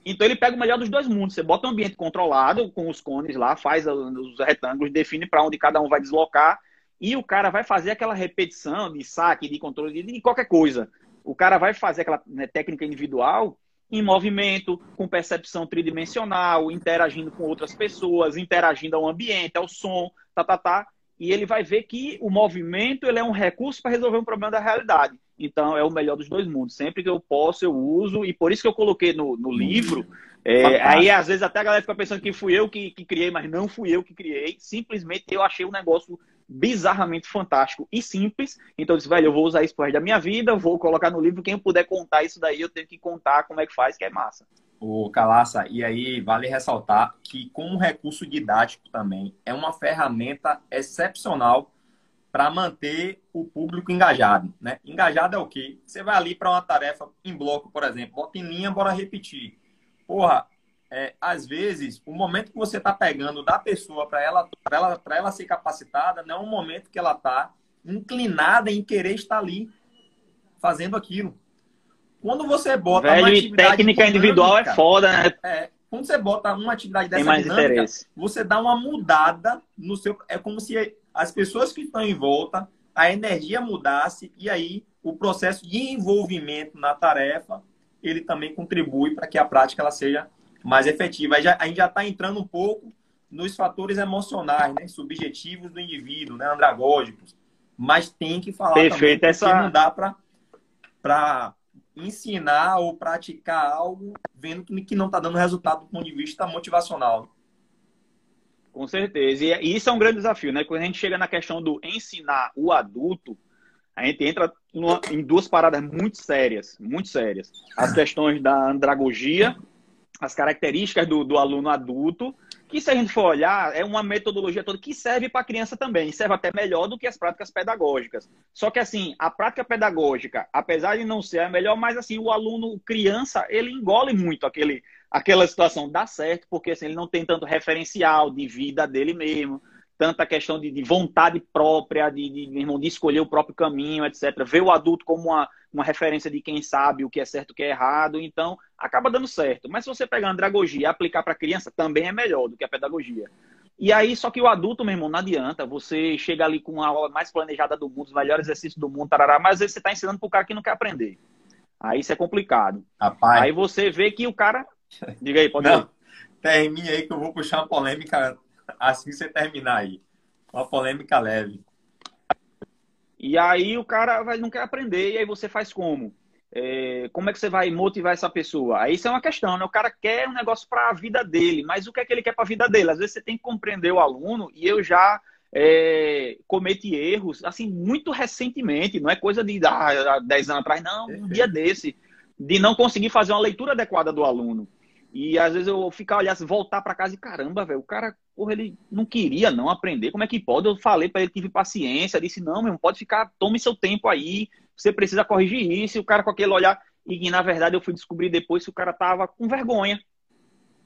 Então ele pega o melhor dos dois mundos. Você bota um ambiente controlado, com os cones lá, faz os retângulos, define para onde cada um vai deslocar, e o cara vai fazer aquela repetição de saque, de controle, de, de qualquer coisa. O cara vai fazer aquela né, técnica individual em movimento, com percepção tridimensional, interagindo com outras pessoas, interagindo ao ambiente, ao som, tá, tá, tá. E ele vai ver que o movimento ele é um recurso para resolver um problema da realidade. Então, é o melhor dos dois mundos. Sempre que eu posso, eu uso. E por isso que eu coloquei no, no livro. É, aí, às vezes, até a galera fica pensando que fui eu que, que criei, mas não fui eu que criei. Simplesmente eu achei um negócio bizarramente fantástico e simples. Então eu disse, velho, eu vou usar isso por da minha vida, vou colocar no livro. Quem puder contar isso daí, eu tenho que contar como é que faz, que é massa. O Calaça, e aí vale ressaltar que como recurso didático também é uma ferramenta excepcional para manter o público engajado, né? Engajado é o quê? Você vai ali para uma tarefa em bloco, por exemplo, bota em linha, bora repetir. Porra, é, às vezes, o momento que você está pegando da pessoa para ela, ela, ela ser capacitada não é um momento que ela está inclinada em querer estar ali fazendo aquilo. Quando você bota Velho, uma atividade técnica individual é foda, né? É, quando você bota uma atividade dessa dinâmica, você dá uma mudada no seu. É como se as pessoas que estão em volta, a energia mudasse e aí o processo de envolvimento na tarefa ele também contribui para que a prática ela seja mais efetiva. Aí já, a gente já está entrando um pouco nos fatores emocionais, né? subjetivos do indivíduo, né? andragógicos. Mas tem que falar Perfeito, também, essa... não dá para ensinar ou praticar algo vendo que não está dando resultado do ponto de vista motivacional. Com certeza. E isso é um grande desafio, né? Quando a gente chega na questão do ensinar o adulto, a gente entra numa, em duas paradas muito sérias, muito sérias. As questões da andragogia, as características do, do aluno adulto, que se a gente for olhar, é uma metodologia toda que serve para a criança também, serve até melhor do que as práticas pedagógicas. Só que assim, a prática pedagógica, apesar de não ser a melhor, mas assim, o aluno, criança, ele engole muito aquele, aquela situação, dá certo, porque assim, ele não tem tanto referencial de vida dele mesmo, tanta questão de, de vontade própria, de, de, de escolher o próprio caminho, etc. Ver o adulto como uma, uma referência de quem sabe o que é certo e o que é errado, então acaba dando certo. Mas se você pegar a andragogia e aplicar para a criança, também é melhor do que a pedagogia. E aí, só que o adulto, meu irmão, não adianta. Você chega ali com a aula mais planejada do mundo, os melhores exercícios do mundo, tarará, mas às vezes você está ensinando para o cara que não quer aprender. Aí isso é complicado. Rapaz. Aí você vê que o cara. Diga aí, pode Não, termine aí que eu vou puxar uma polêmica assim que você terminar aí. Uma polêmica leve. E aí o cara vai, não quer aprender, e aí você faz como? É, como é que você vai motivar essa pessoa? Aí isso é uma questão, né? O cara quer um negócio para a vida dele, mas o que é que ele quer para a vida dele? Às vezes você tem que compreender o aluno, e eu já é, cometi erros, assim, muito recentemente, não é coisa de ah, 10 anos atrás, não, um dia desse, de não conseguir fazer uma leitura adequada do aluno. E às vezes eu ficar olhando, voltar para casa e caramba, velho, o cara, porra, ele não queria não aprender. Como é que pode? Eu falei para ele, tive paciência, disse: "Não, meu, pode ficar, tome seu tempo aí. Você precisa corrigir isso". E o cara com aquele olhar e na verdade eu fui descobrir depois que o cara tava com vergonha.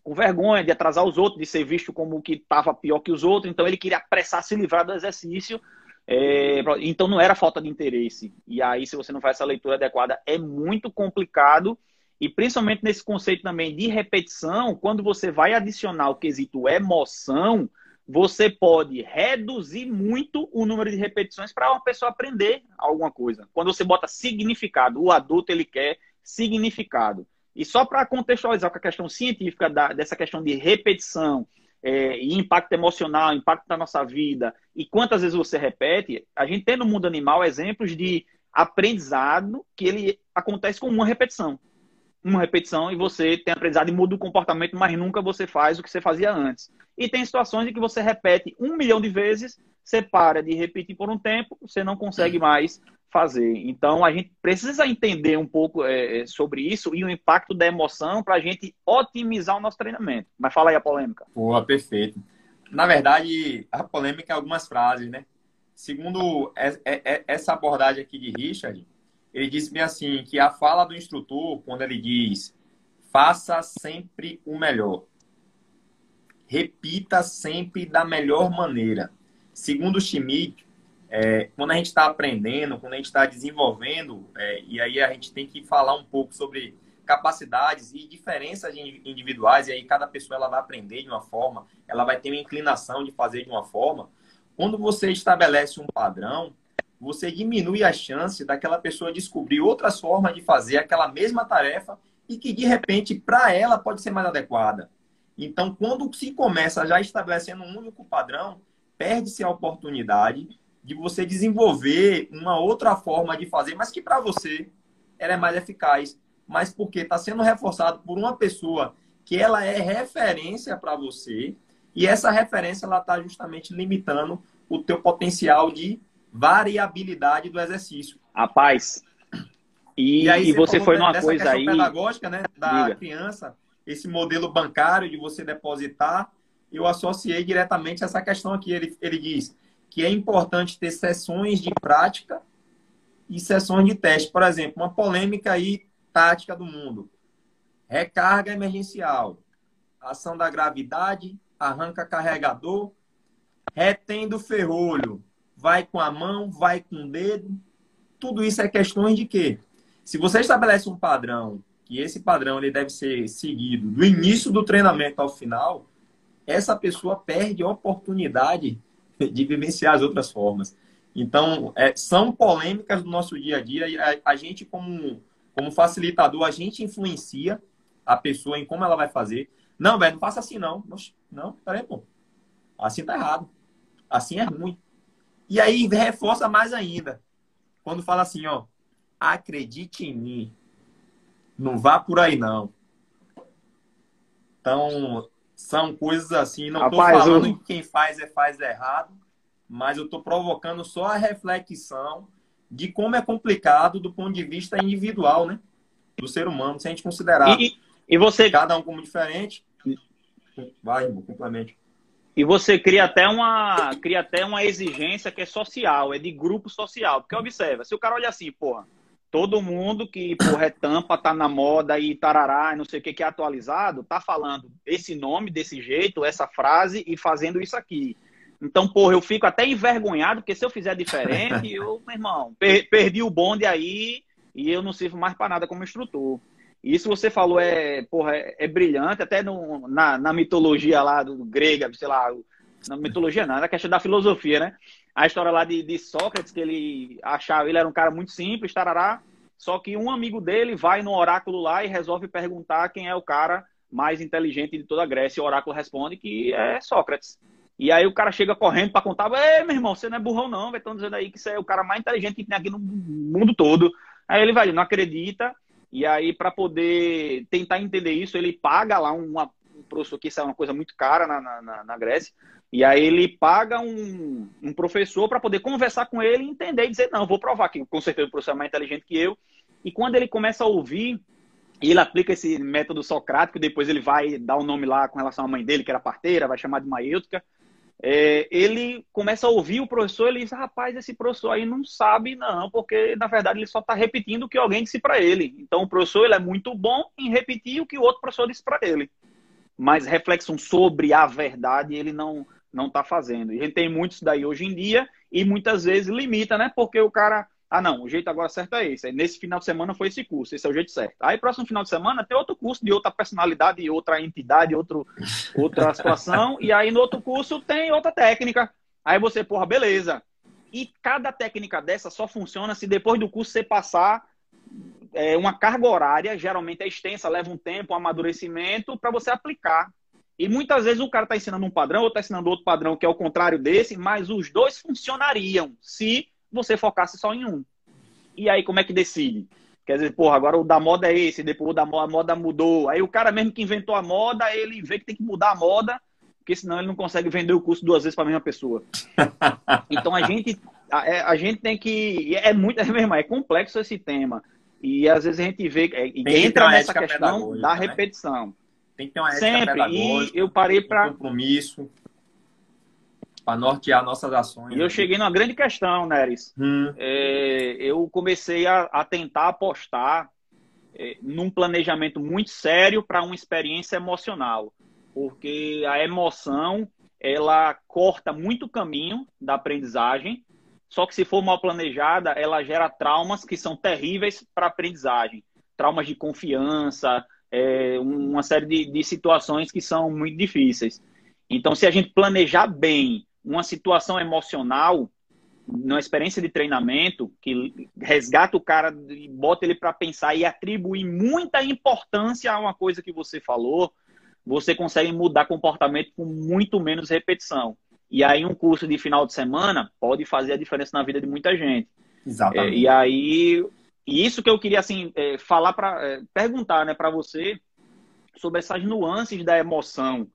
Com vergonha de atrasar os outros, de ser visto como que tava pior que os outros, então ele queria apressar se livrar do exercício. É, então não era falta de interesse. E aí, se você não faz essa leitura adequada, é muito complicado e principalmente nesse conceito também de repetição, quando você vai adicionar o quesito emoção, você pode reduzir muito o número de repetições para uma pessoa aprender alguma coisa. Quando você bota significado, o adulto ele quer significado. E só para contextualizar com a questão científica da, dessa questão de repetição é, e impacto emocional, impacto na nossa vida, e quantas vezes você repete, a gente tem no mundo animal exemplos de aprendizado que ele acontece com uma repetição uma repetição e você tem aprendizado e muda o comportamento, mas nunca você faz o que você fazia antes. E tem situações em que você repete um milhão de vezes, você para de repetir por um tempo, você não consegue mais fazer. Então a gente precisa entender um pouco é, é sobre isso e o impacto da emoção para a gente otimizar o nosso treinamento. Mas fala aí a polêmica. Boa, perfeito. Na verdade, a polêmica é algumas frases, né? Segundo é, é, essa abordagem aqui de Richard, ele disse bem assim que a fala do instrutor, quando ele diz faça sempre o melhor, repita sempre da melhor maneira. Segundo Schmidt, é, quando a gente está aprendendo, quando a gente está desenvolvendo, é, e aí a gente tem que falar um pouco sobre capacidades e diferenças individuais, e aí cada pessoa ela vai aprender de uma forma, ela vai ter uma inclinação de fazer de uma forma. Quando você estabelece um padrão, você diminui a chance daquela pessoa descobrir outras formas de fazer aquela mesma tarefa e que, de repente, para ela pode ser mais adequada. Então, quando se começa já estabelecendo um único padrão, perde-se a oportunidade de você desenvolver uma outra forma de fazer, mas que para você ela é mais eficaz. Mas porque está sendo reforçado por uma pessoa que ela é referência para você e essa referência ela está justamente limitando o teu potencial de variabilidade do exercício. Rapaz, e, e, aí e você, foi numa coisa aí pedagógica, né, da Diga. criança, esse modelo bancário de você depositar, eu associei diretamente essa questão aqui. Ele, ele diz que é importante ter sessões de prática e sessões de teste. Por exemplo, uma polêmica aí tática do mundo. Recarga emergencial. Ação da gravidade, arranca carregador, retendo ferrolho vai com a mão, vai com o dedo. Tudo isso é questões de quê? Se você estabelece um padrão, que esse padrão ele deve ser seguido do início do treinamento ao final, essa pessoa perde a oportunidade de vivenciar as outras formas. Então, é, são polêmicas do nosso dia a dia e a, a gente, como, como facilitador, a gente influencia a pessoa em como ela vai fazer. Não, velho, não faça assim, não. Não, peraí, pô. Assim tá errado. Assim é ruim. E aí reforça mais ainda. Quando fala assim, ó, acredite em mim. Não vá por aí, não. Então, são coisas assim, não estou falando eu... que quem faz é faz errado, mas eu estou provocando só a reflexão de como é complicado do ponto de vista individual, né? Do ser humano, se a gente considerar e, e você... cada um como diferente. Vai, complemente. E você cria até uma cria até uma exigência que é social, é de grupo social. Porque observa, se o cara olha assim, porra, todo mundo que porra, é tampa, tá na moda e tarará, não sei o que, que é atualizado, tá falando esse nome desse jeito, essa frase e fazendo isso aqui. Então, porra, eu fico até envergonhado, porque se eu fizer diferente, eu, meu irmão, per perdi o bonde aí e eu não sirvo mais para nada como instrutor. Isso você falou é, porra, é, é brilhante, até no, na, na, mitologia lá do grega, sei lá, na mitologia não, na questão da filosofia, né? A história lá de, de Sócrates, que ele achava, ele era um cara muito simples, tarará, só que um amigo dele vai no oráculo lá e resolve perguntar quem é o cara mais inteligente de toda a Grécia. E o oráculo responde que é Sócrates. E aí o cara chega correndo para contar, ei, meu irmão, você não é burrão não, estão dizendo aí que você é o cara mais inteligente que tem aqui no mundo todo. Aí ele vai, não acredita, e aí, para poder tentar entender isso, ele paga lá uma, um professor, que isso é uma coisa muito cara na, na, na Grécia, e aí ele paga um, um professor para poder conversar com ele, entender e dizer, não, vou provar que com certeza o professor é mais inteligente que eu. E quando ele começa a ouvir, ele aplica esse método socrático, depois ele vai dar o um nome lá com relação à mãe dele, que era parteira, vai chamar de Maêutica, é, ele começa a ouvir o professor ele diz, rapaz, esse professor aí não sabe não, porque na verdade ele só está repetindo o que alguém disse para ele. Então o professor ele é muito bom em repetir o que o outro professor disse para ele. Mas reflexão sobre a verdade ele não não está fazendo. E a gente tem muitos daí hoje em dia e muitas vezes limita, né? Porque o cara ah, não, o jeito agora certo é esse. Nesse final de semana foi esse curso, esse é o jeito certo. Aí, próximo final de semana, tem outro curso de outra personalidade, outra entidade, outro, outra situação. e aí, no outro curso, tem outra técnica. Aí você, porra, beleza. E cada técnica dessa só funciona se depois do curso você passar é, uma carga horária, geralmente é extensa, leva um tempo, um amadurecimento, para você aplicar. E muitas vezes o cara está ensinando um padrão, ou está ensinando outro padrão que é o contrário desse, mas os dois funcionariam se você focasse só em um. E aí, como é que decide? Quer dizer, porra, agora o da moda é esse, depois o da moda, a moda mudou. Aí o cara mesmo que inventou a moda, ele vê que tem que mudar a moda, porque senão ele não consegue vender o curso duas vezes para a mesma pessoa. Então a gente, a, é, a, gente tem que. É muito, é mesmo, é complexo esse tema. E às vezes a gente vê, é, entra nessa questão da né? repetição. Tem que ter uma ética Sempre. E eu parei para. compromisso para nortear nossas ações. E eu cheguei numa grande questão, Neres. Hum. É, eu comecei a, a tentar apostar é, num planejamento muito sério para uma experiência emocional, porque a emoção ela corta muito caminho da aprendizagem. Só que se for mal planejada, ela gera traumas que são terríveis para a aprendizagem. Traumas de confiança, é, uma série de, de situações que são muito difíceis. Então, se a gente planejar bem uma situação emocional, numa experiência de treinamento, que resgata o cara e bota ele para pensar e atribuir muita importância a uma coisa que você falou, você consegue mudar comportamento com muito menos repetição. E aí um curso de final de semana pode fazer a diferença na vida de muita gente. Exatamente. É, e aí, isso que eu queria assim é, falar para é, perguntar, né, para você sobre essas nuances da emoção.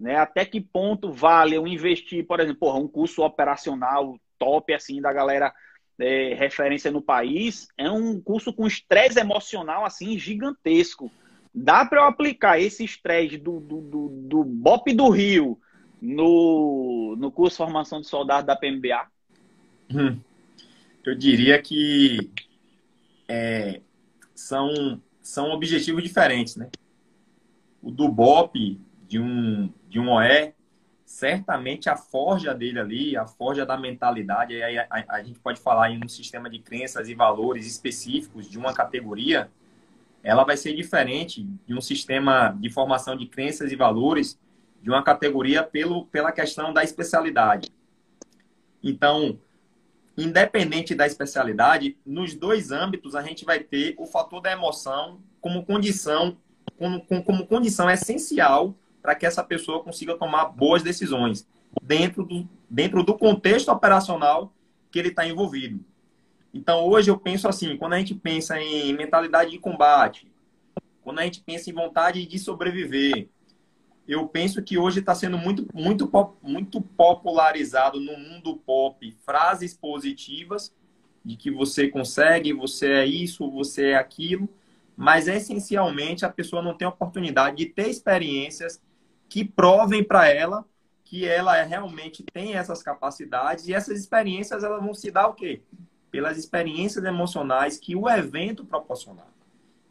Né? Até que ponto vale eu investir, por exemplo, porra, um curso operacional top assim da galera é, referência no país, é um curso com estresse emocional assim gigantesco. Dá para eu aplicar esse estresse do, do, do, do BOP do Rio no, no curso formação de soldado da PMBA? Hum. Eu diria que é, são, são objetivos diferentes, né? O do BOP de um, de um OE, certamente a forja dele ali, a forja da mentalidade, aí a, a, a, gente pode falar em um sistema de crenças e valores específicos de uma categoria, ela vai ser diferente de um sistema de formação de crenças e valores de uma categoria pelo, pela questão da especialidade. Então, independente da especialidade, nos dois âmbitos a gente vai ter o fator da emoção como condição, como, como condição essencial para que essa pessoa consiga tomar boas decisões dentro do, dentro do contexto operacional que ele está envolvido. Então, hoje eu penso assim: quando a gente pensa em mentalidade de combate, quando a gente pensa em vontade de sobreviver, eu penso que hoje está sendo muito, muito, muito popularizado no mundo pop frases positivas de que você consegue, você é isso, você é aquilo, mas essencialmente a pessoa não tem oportunidade de ter experiências que provem para ela que ela é, realmente tem essas capacidades e essas experiências elas vão se dar o quê? Pelas experiências emocionais que o evento proporcionar.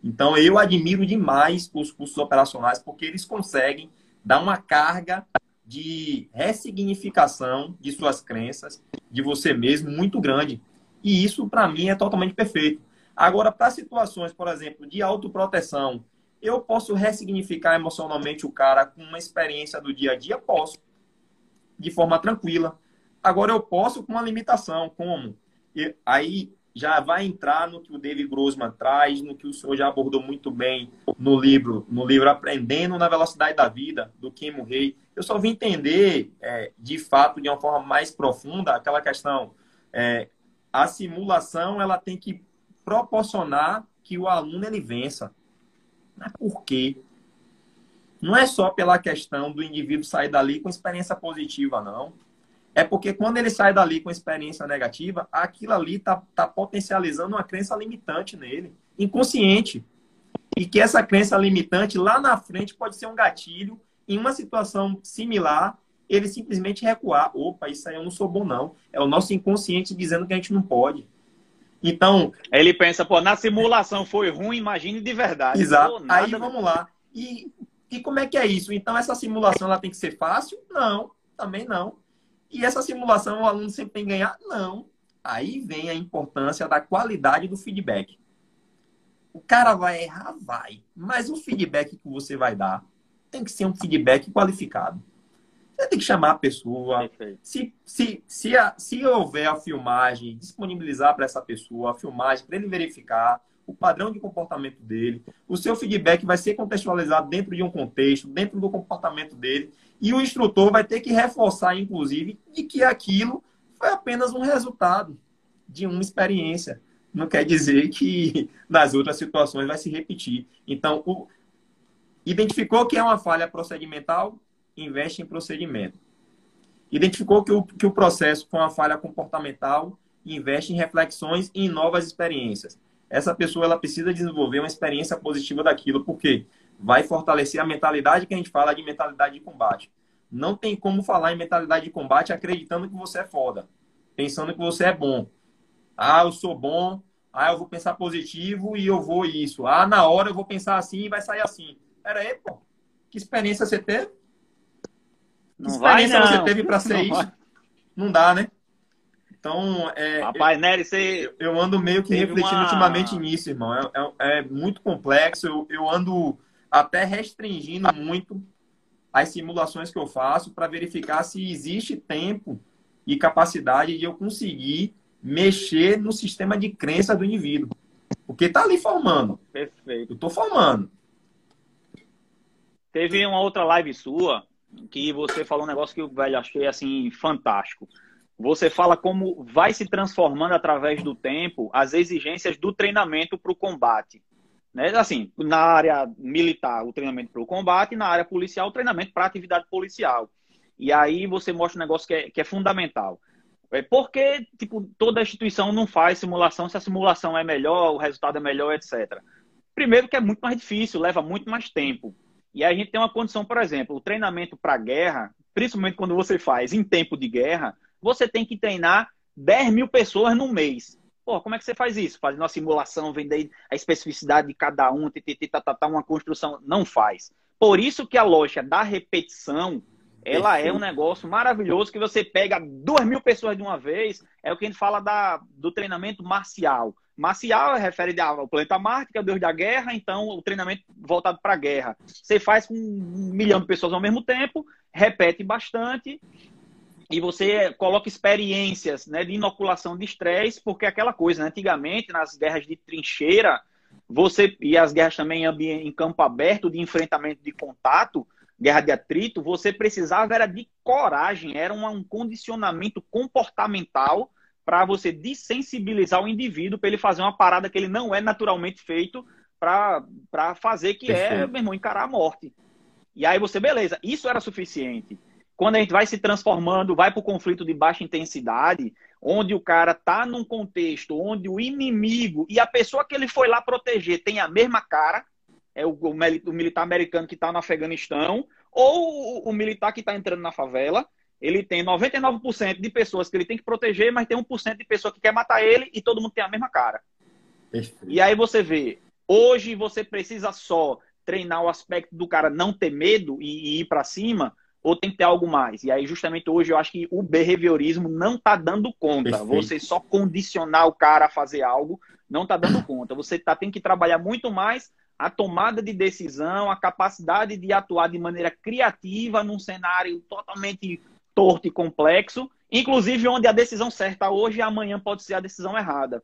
Então eu admiro demais os cursos operacionais porque eles conseguem dá uma carga de ressignificação de suas crenças, de você mesmo, muito grande. E isso, para mim, é totalmente perfeito. Agora, para situações, por exemplo, de autoproteção, eu posso ressignificar emocionalmente o cara com uma experiência do dia a dia? Posso. De forma tranquila. Agora, eu posso com uma limitação. Como? E aí, já vai entrar no que o David Grossman traz, no que o senhor já abordou muito bem no livro, no livro Aprendendo na Velocidade da Vida, do Kim Murray. Eu só vim entender, é, de fato, de uma forma mais profunda, aquela questão. É, a simulação ela tem que proporcionar que o aluno ele vença. Mas por quê? Não é só pela questão do indivíduo sair dali com experiência positiva, não é porque quando ele sai dali com experiência negativa, aquilo ali está tá potencializando uma crença limitante nele, inconsciente. E que essa crença limitante lá na frente pode ser um gatilho em uma situação similar, ele simplesmente recuar. Opa, isso aí eu não sou bom, não. É o nosso inconsciente dizendo que a gente não pode. Então. Ele pensa, pô, na simulação foi ruim, imagine de verdade. Exato. Pô, aí vamos lá. E, e como é que é isso? Então, essa simulação ela tem que ser fácil? Não, também não. E essa simulação o aluno sempre tem que ganhar? Não. Aí vem a importância da qualidade do feedback. O cara vai errar? Vai. Mas o feedback que você vai dar tem que ser um feedback qualificado. Você tem que chamar a pessoa. Se, se, se, a, se houver a filmagem, disponibilizar para essa pessoa a filmagem, para ele verificar o padrão de comportamento dele. O seu feedback vai ser contextualizado dentro de um contexto, dentro do comportamento dele. E o instrutor vai ter que reforçar, inclusive, de que aquilo foi apenas um resultado de uma experiência. Não quer dizer que nas outras situações vai se repetir. Então, o... identificou que é uma falha procedimental, investe em procedimento. Identificou que o, que o processo foi uma falha comportamental, investe em reflexões e em novas experiências. Essa pessoa ela precisa desenvolver uma experiência positiva daquilo, porque vai fortalecer a mentalidade que a gente fala de mentalidade de combate. Não tem como falar em mentalidade de combate acreditando que você é foda, pensando que você é bom. Ah, eu sou bom, ah, eu vou pensar positivo e eu vou isso. Ah, na hora eu vou pensar assim e vai sair assim. Pera aí, pô. Que experiência você teve? Não experiência vai, você teve para ser não isso? Não dá, né? Então, é, Rapaz, eu, Nery, você. Eu ando meio que refletindo uma... ultimamente nisso, irmão. É, é, é muito complexo. Eu, eu, ando até restringindo muito as simulações que eu faço para verificar se existe tempo e capacidade de eu conseguir mexer no sistema de crença do indivíduo. Porque está ali formando. Perfeito. Eu estou formando. Teve uma outra live sua que você falou um negócio que eu velho achei assim fantástico você fala como vai se transformando através do tempo as exigências do treinamento para o combate. Né? Assim, na área militar, o treinamento para o combate, na área policial, o treinamento para atividade policial. E aí você mostra um negócio que é, que é fundamental. É porque, tipo, toda instituição não faz simulação se a simulação é melhor, o resultado é melhor, etc. Primeiro que é muito mais difícil, leva muito mais tempo. E a gente tem uma condição, por exemplo, o treinamento para guerra, principalmente quando você faz em tempo de guerra, você tem que treinar 10 mil pessoas no mês. Pô, como é que você faz isso? Fazendo uma simulação, vender a especificidade de cada um, tá, tá, tá, uma construção. Não faz. Por isso que a loja da repetição, ela é um negócio maravilhoso que você pega duas mil pessoas de uma vez. É o que a gente fala da, do treinamento marcial. Marcial refere ao planeta Marte, que é o deus da guerra, então o treinamento voltado para a guerra. Você faz com um milhão de pessoas ao mesmo tempo, repete bastante e você coloca experiências né, de inoculação de estresse, porque aquela coisa, né, antigamente, nas guerras de trincheira, você e as guerras também em, campo aberto, de enfrentamento de contato, guerra de atrito, você precisava era de coragem, era um condicionamento comportamental para você desensibilizar o indivíduo para ele fazer uma parada que ele não é naturalmente feito para fazer, que é, Perfeito. é, meu irmão, encarar a morte. E aí você, beleza, isso era suficiente. Quando a gente vai se transformando, vai para o conflito de baixa intensidade, onde o cara tá num contexto onde o inimigo e a pessoa que ele foi lá proteger tem a mesma cara, é o, o, o militar americano que está no Afeganistão, ou o, o militar que está entrando na favela, ele tem 99% de pessoas que ele tem que proteger, mas tem 1% de pessoa que quer matar ele e todo mundo tem a mesma cara. Perfeito. E aí você vê, hoje você precisa só treinar o aspecto do cara não ter medo e, e ir para cima, ou tem que ter algo mais? E aí, justamente hoje, eu acho que o behaviorismo não está dando conta. Perfeito. Você só condicionar o cara a fazer algo não está dando conta. Você tá, tem que trabalhar muito mais a tomada de decisão, a capacidade de atuar de maneira criativa num cenário totalmente torto e complexo, inclusive onde a decisão certa hoje e amanhã pode ser a decisão errada.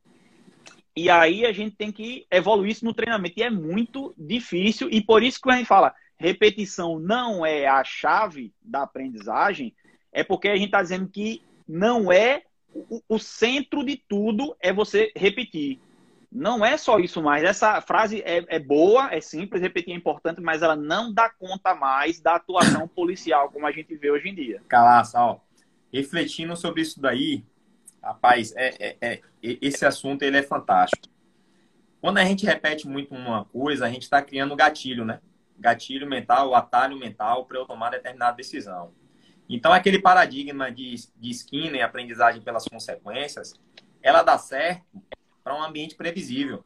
E aí a gente tem que evoluir isso no treinamento. E é muito difícil, e por isso que a gente fala, repetição não é a chave da aprendizagem, é porque a gente está dizendo que não é o, o centro de tudo é você repetir. Não é só isso mais. Essa frase é, é, boa, é simples, repetir é importante, mas ela não dá conta mais da atuação policial como a gente vê hoje em dia. Calaça, ó. Refletindo sobre isso daí, rapaz, é, é, é, esse assunto ele é fantástico. Quando a gente repete muito uma coisa, a gente está criando gatilho, né? Gatilho mental, atalho mental para eu tomar determinada decisão. Então, aquele paradigma de, de Skinner, aprendizagem pelas consequências, ela dá certo para um ambiente previsível.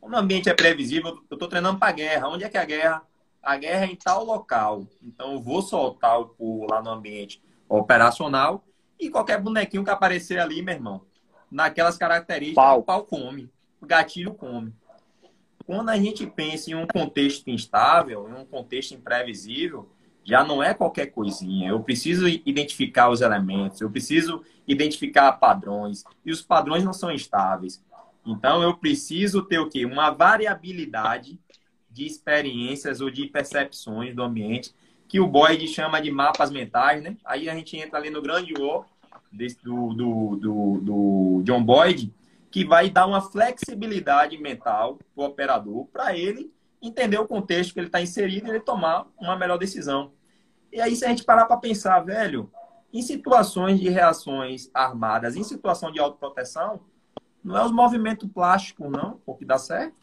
Quando o ambiente é previsível, eu estou treinando para a guerra. Onde é que é a guerra? A guerra é em tal local. Então eu vou soltar o pulo lá no ambiente operacional e qualquer bonequinho que aparecer ali, meu irmão, naquelas características, pau. o pau come, o gatilho come. Quando a gente pensa em um contexto instável, em um contexto imprevisível, já não é qualquer coisinha. Eu preciso identificar os elementos, eu preciso identificar padrões, e os padrões não são estáveis. Então, eu preciso ter o quê? Uma variabilidade de experiências ou de percepções do ambiente, que o Boyd chama de mapas mentais, né? Aí a gente entra ali no grande O do, do, do, do John Boyd, que vai dar uma flexibilidade mental para o operador, para ele entender o contexto que ele está inserido e ele tomar uma melhor decisão. E aí, se a gente parar para pensar, velho, em situações de reações armadas, em situação de autoproteção, não é os movimentos plásticos, não, o que dá certo.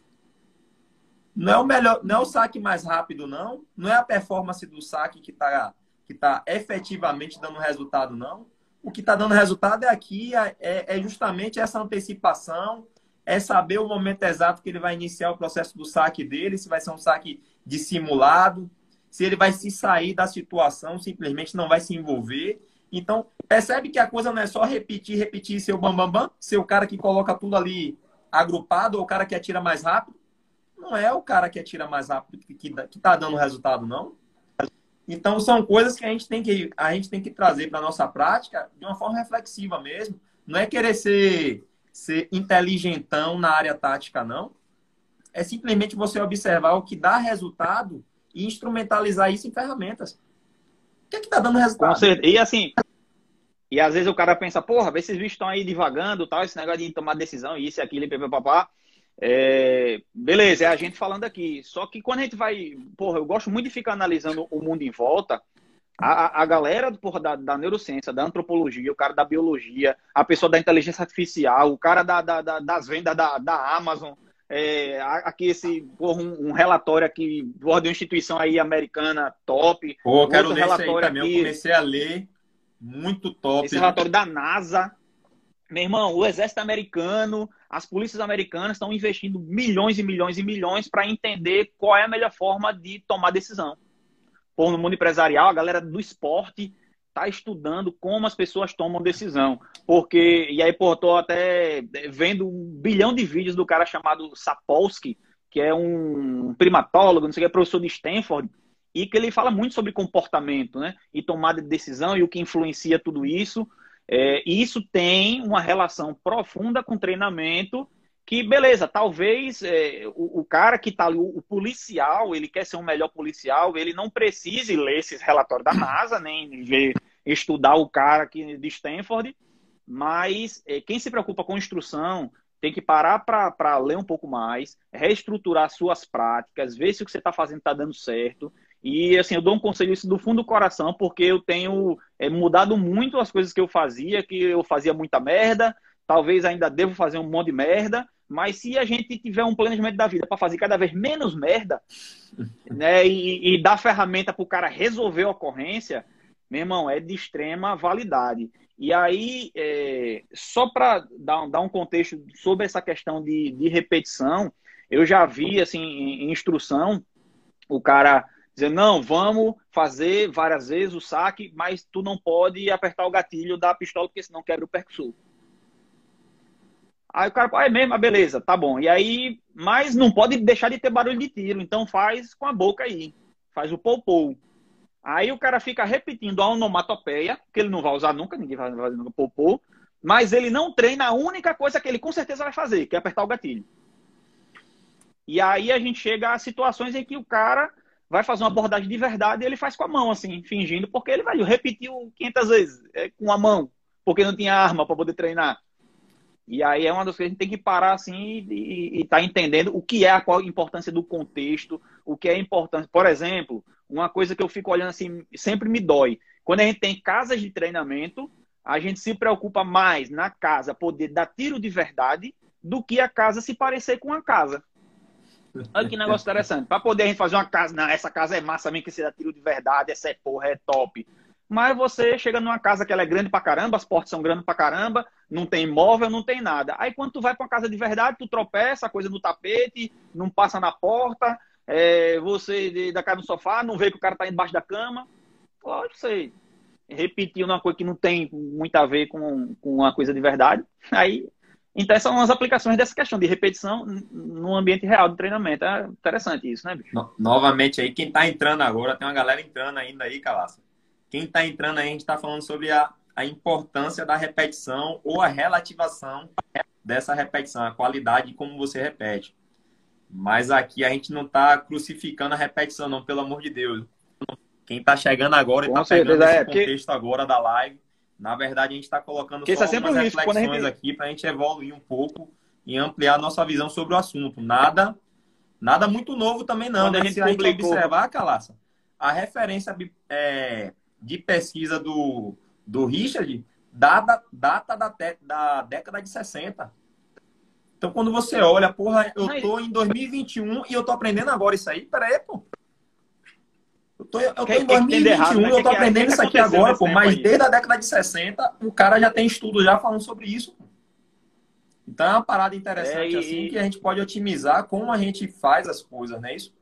Não é o melhor, não é o saque mais rápido, não. Não é a performance do saque que está que tá efetivamente dando resultado, não. O que está dando resultado é aqui, é, é justamente essa antecipação, é saber o momento exato que ele vai iniciar o processo do saque dele, se vai ser um saque dissimulado, se ele vai se sair da situação, simplesmente não vai se envolver. Então, percebe que a coisa não é só repetir, repetir seu bambambam, bam, bam, ser o cara que coloca tudo ali agrupado ou o cara que atira mais rápido. Não é o cara que atira mais rápido que está dando resultado, não. Então, são coisas que a gente tem que, a gente tem que trazer para a nossa prática de uma forma reflexiva mesmo. Não é querer ser ser inteligentão na área tática, não. É simplesmente você observar o que dá resultado e instrumentalizar isso em ferramentas. O que é que tá dando resultado? E assim, e às vezes o cara pensa, porra, esses bichos estão aí divagando, tal, esse negócio de tomar decisão, isso e aquilo, e papá. É, beleza, é a gente falando aqui. Só que quando a gente vai. Porra, eu gosto muito de ficar analisando o mundo em volta. A, a galera porra, da, da, neurociência, da antropologia, o cara da biologia, a pessoa da inteligência artificial, o cara da, da, das vendas da, da Amazon, é, aqui esse porra, um, um, relatório aqui de uma instituição aí americana top. Pô, quero ler relatório aí também. Aqui, eu comecei a ler, muito top. Esse relatório da NASA. Meu irmão, o exército americano, as polícias americanas estão investindo milhões e milhões e milhões para entender qual é a melhor forma de tomar decisão ou no mundo empresarial, a galera do esporte está estudando como as pessoas tomam decisão. Porque, e aí, pô, tô até vendo um bilhão de vídeos do cara chamado Sapolsky, que é um primatólogo, não sei o que, é professor de Stanford, e que ele fala muito sobre comportamento, né? E tomada de decisão e o que influencia tudo isso. É, e isso tem uma relação profunda com treinamento que beleza, talvez é, o, o, cara que está ali, o, o, policial, ele quer ser um melhor policial, ele não precise ler esses relatórios da NASA, nem ver, estudar o cara aqui de Stanford, mas é, quem se preocupa com instrução tem que parar para ler um pouco mais, reestruturar suas práticas, ver se o que você está fazendo está dando certo. E assim, eu dou um conselho isso do fundo do coração, porque eu tenho é, mudado muito as coisas que eu fazia, que eu fazia muita merda, talvez ainda devo fazer um monte de merda, mas se a gente tiver um planejamento da vida para fazer cada vez menos merda, né, e, e dar ferramenta para o cara resolver a ocorrência, meu irmão, é de extrema validade. E aí, é, só para dar, dar, um contexto sobre essa questão de, de repetição, eu já vi, assim, em, instrução, o cara dizendo, não, vamos fazer várias vezes o saque, mas tu não pode apertar o gatilho da pistola, porque senão quebra o percussor. Aí o cara, ah, é mesmo? Ah, beleza, tá bom. E aí, mas não pode deixar de ter barulho de tiro, então faz com a boca aí. Faz o pou-pou. Aí o cara fica repetindo a onomatopeia, que ele não vai usar nunca, ninguém vai fazer nunca pou-pou, mas ele não treina a única coisa que ele com certeza vai fazer, que é apertar o gatilho. E aí a gente chega a situações em que o cara vai fazer uma abordagem de verdade e ele faz com a mão, assim, fingindo, porque ele, velho, repetiu 500 vezes é, com a mão, porque não tinha arma para poder treinar. E aí é uma das coisas que a gente tem que parar assim e estar tá entendendo o que é a qual importância do contexto, o que é importante. Por exemplo, uma coisa que eu fico olhando assim, sempre me dói. Quando a gente tem casas de treinamento, a gente se preocupa mais na casa poder dar tiro de verdade do que a casa se parecer com a casa. Olha que negócio interessante. Para poder a gente fazer uma casa, não, essa casa é massa mesmo, que você dá tiro de verdade, essa é porra, é top. Mas você chega numa casa que ela é grande pra caramba, as portas são grandes pra caramba, não tem móvel, não tem nada. Aí quando tu vai pra uma casa de verdade, tu tropeça, a coisa no tapete, não passa na porta, é, você da casa no sofá, não vê que o cara tá embaixo da cama. Lógico, você repetir uma coisa que não tem muito a ver com, com uma coisa de verdade. Aí então, essas são as aplicações dessa questão de repetição no ambiente real de treinamento. É interessante isso, né, bicho? No, novamente aí, quem está entrando agora, tem uma galera entrando ainda aí, Calaça. Quem está entrando aí, a gente está falando sobre a, a importância da repetição ou a relativação dessa repetição, a qualidade de como você repete. Mas aqui a gente não está crucificando a repetição, não, pelo amor de Deus. Quem está chegando agora e está pegando esse é, contexto porque... agora da live na verdade, a gente está colocando só é algumas reflexões gente... aqui para a gente evoluir um pouco e ampliar a nossa visão sobre o assunto. Nada nada muito novo também não. Quando né? a gente, Se a gente observar, Calaça, a referência é, de pesquisa do, do Richard data, data da, da década de 60. Então, quando você olha, porra, eu tô em 2021 e eu tô aprendendo agora isso aí, peraí, pô. Eu tô, eu tô em 2021, errado, né? eu tô aprendendo isso aqui agora, pô, mas desde a década de 60, o cara já tem estudo já falando sobre isso. Então é uma parada interessante é, e... assim que a gente pode otimizar como a gente faz as coisas, não é isso?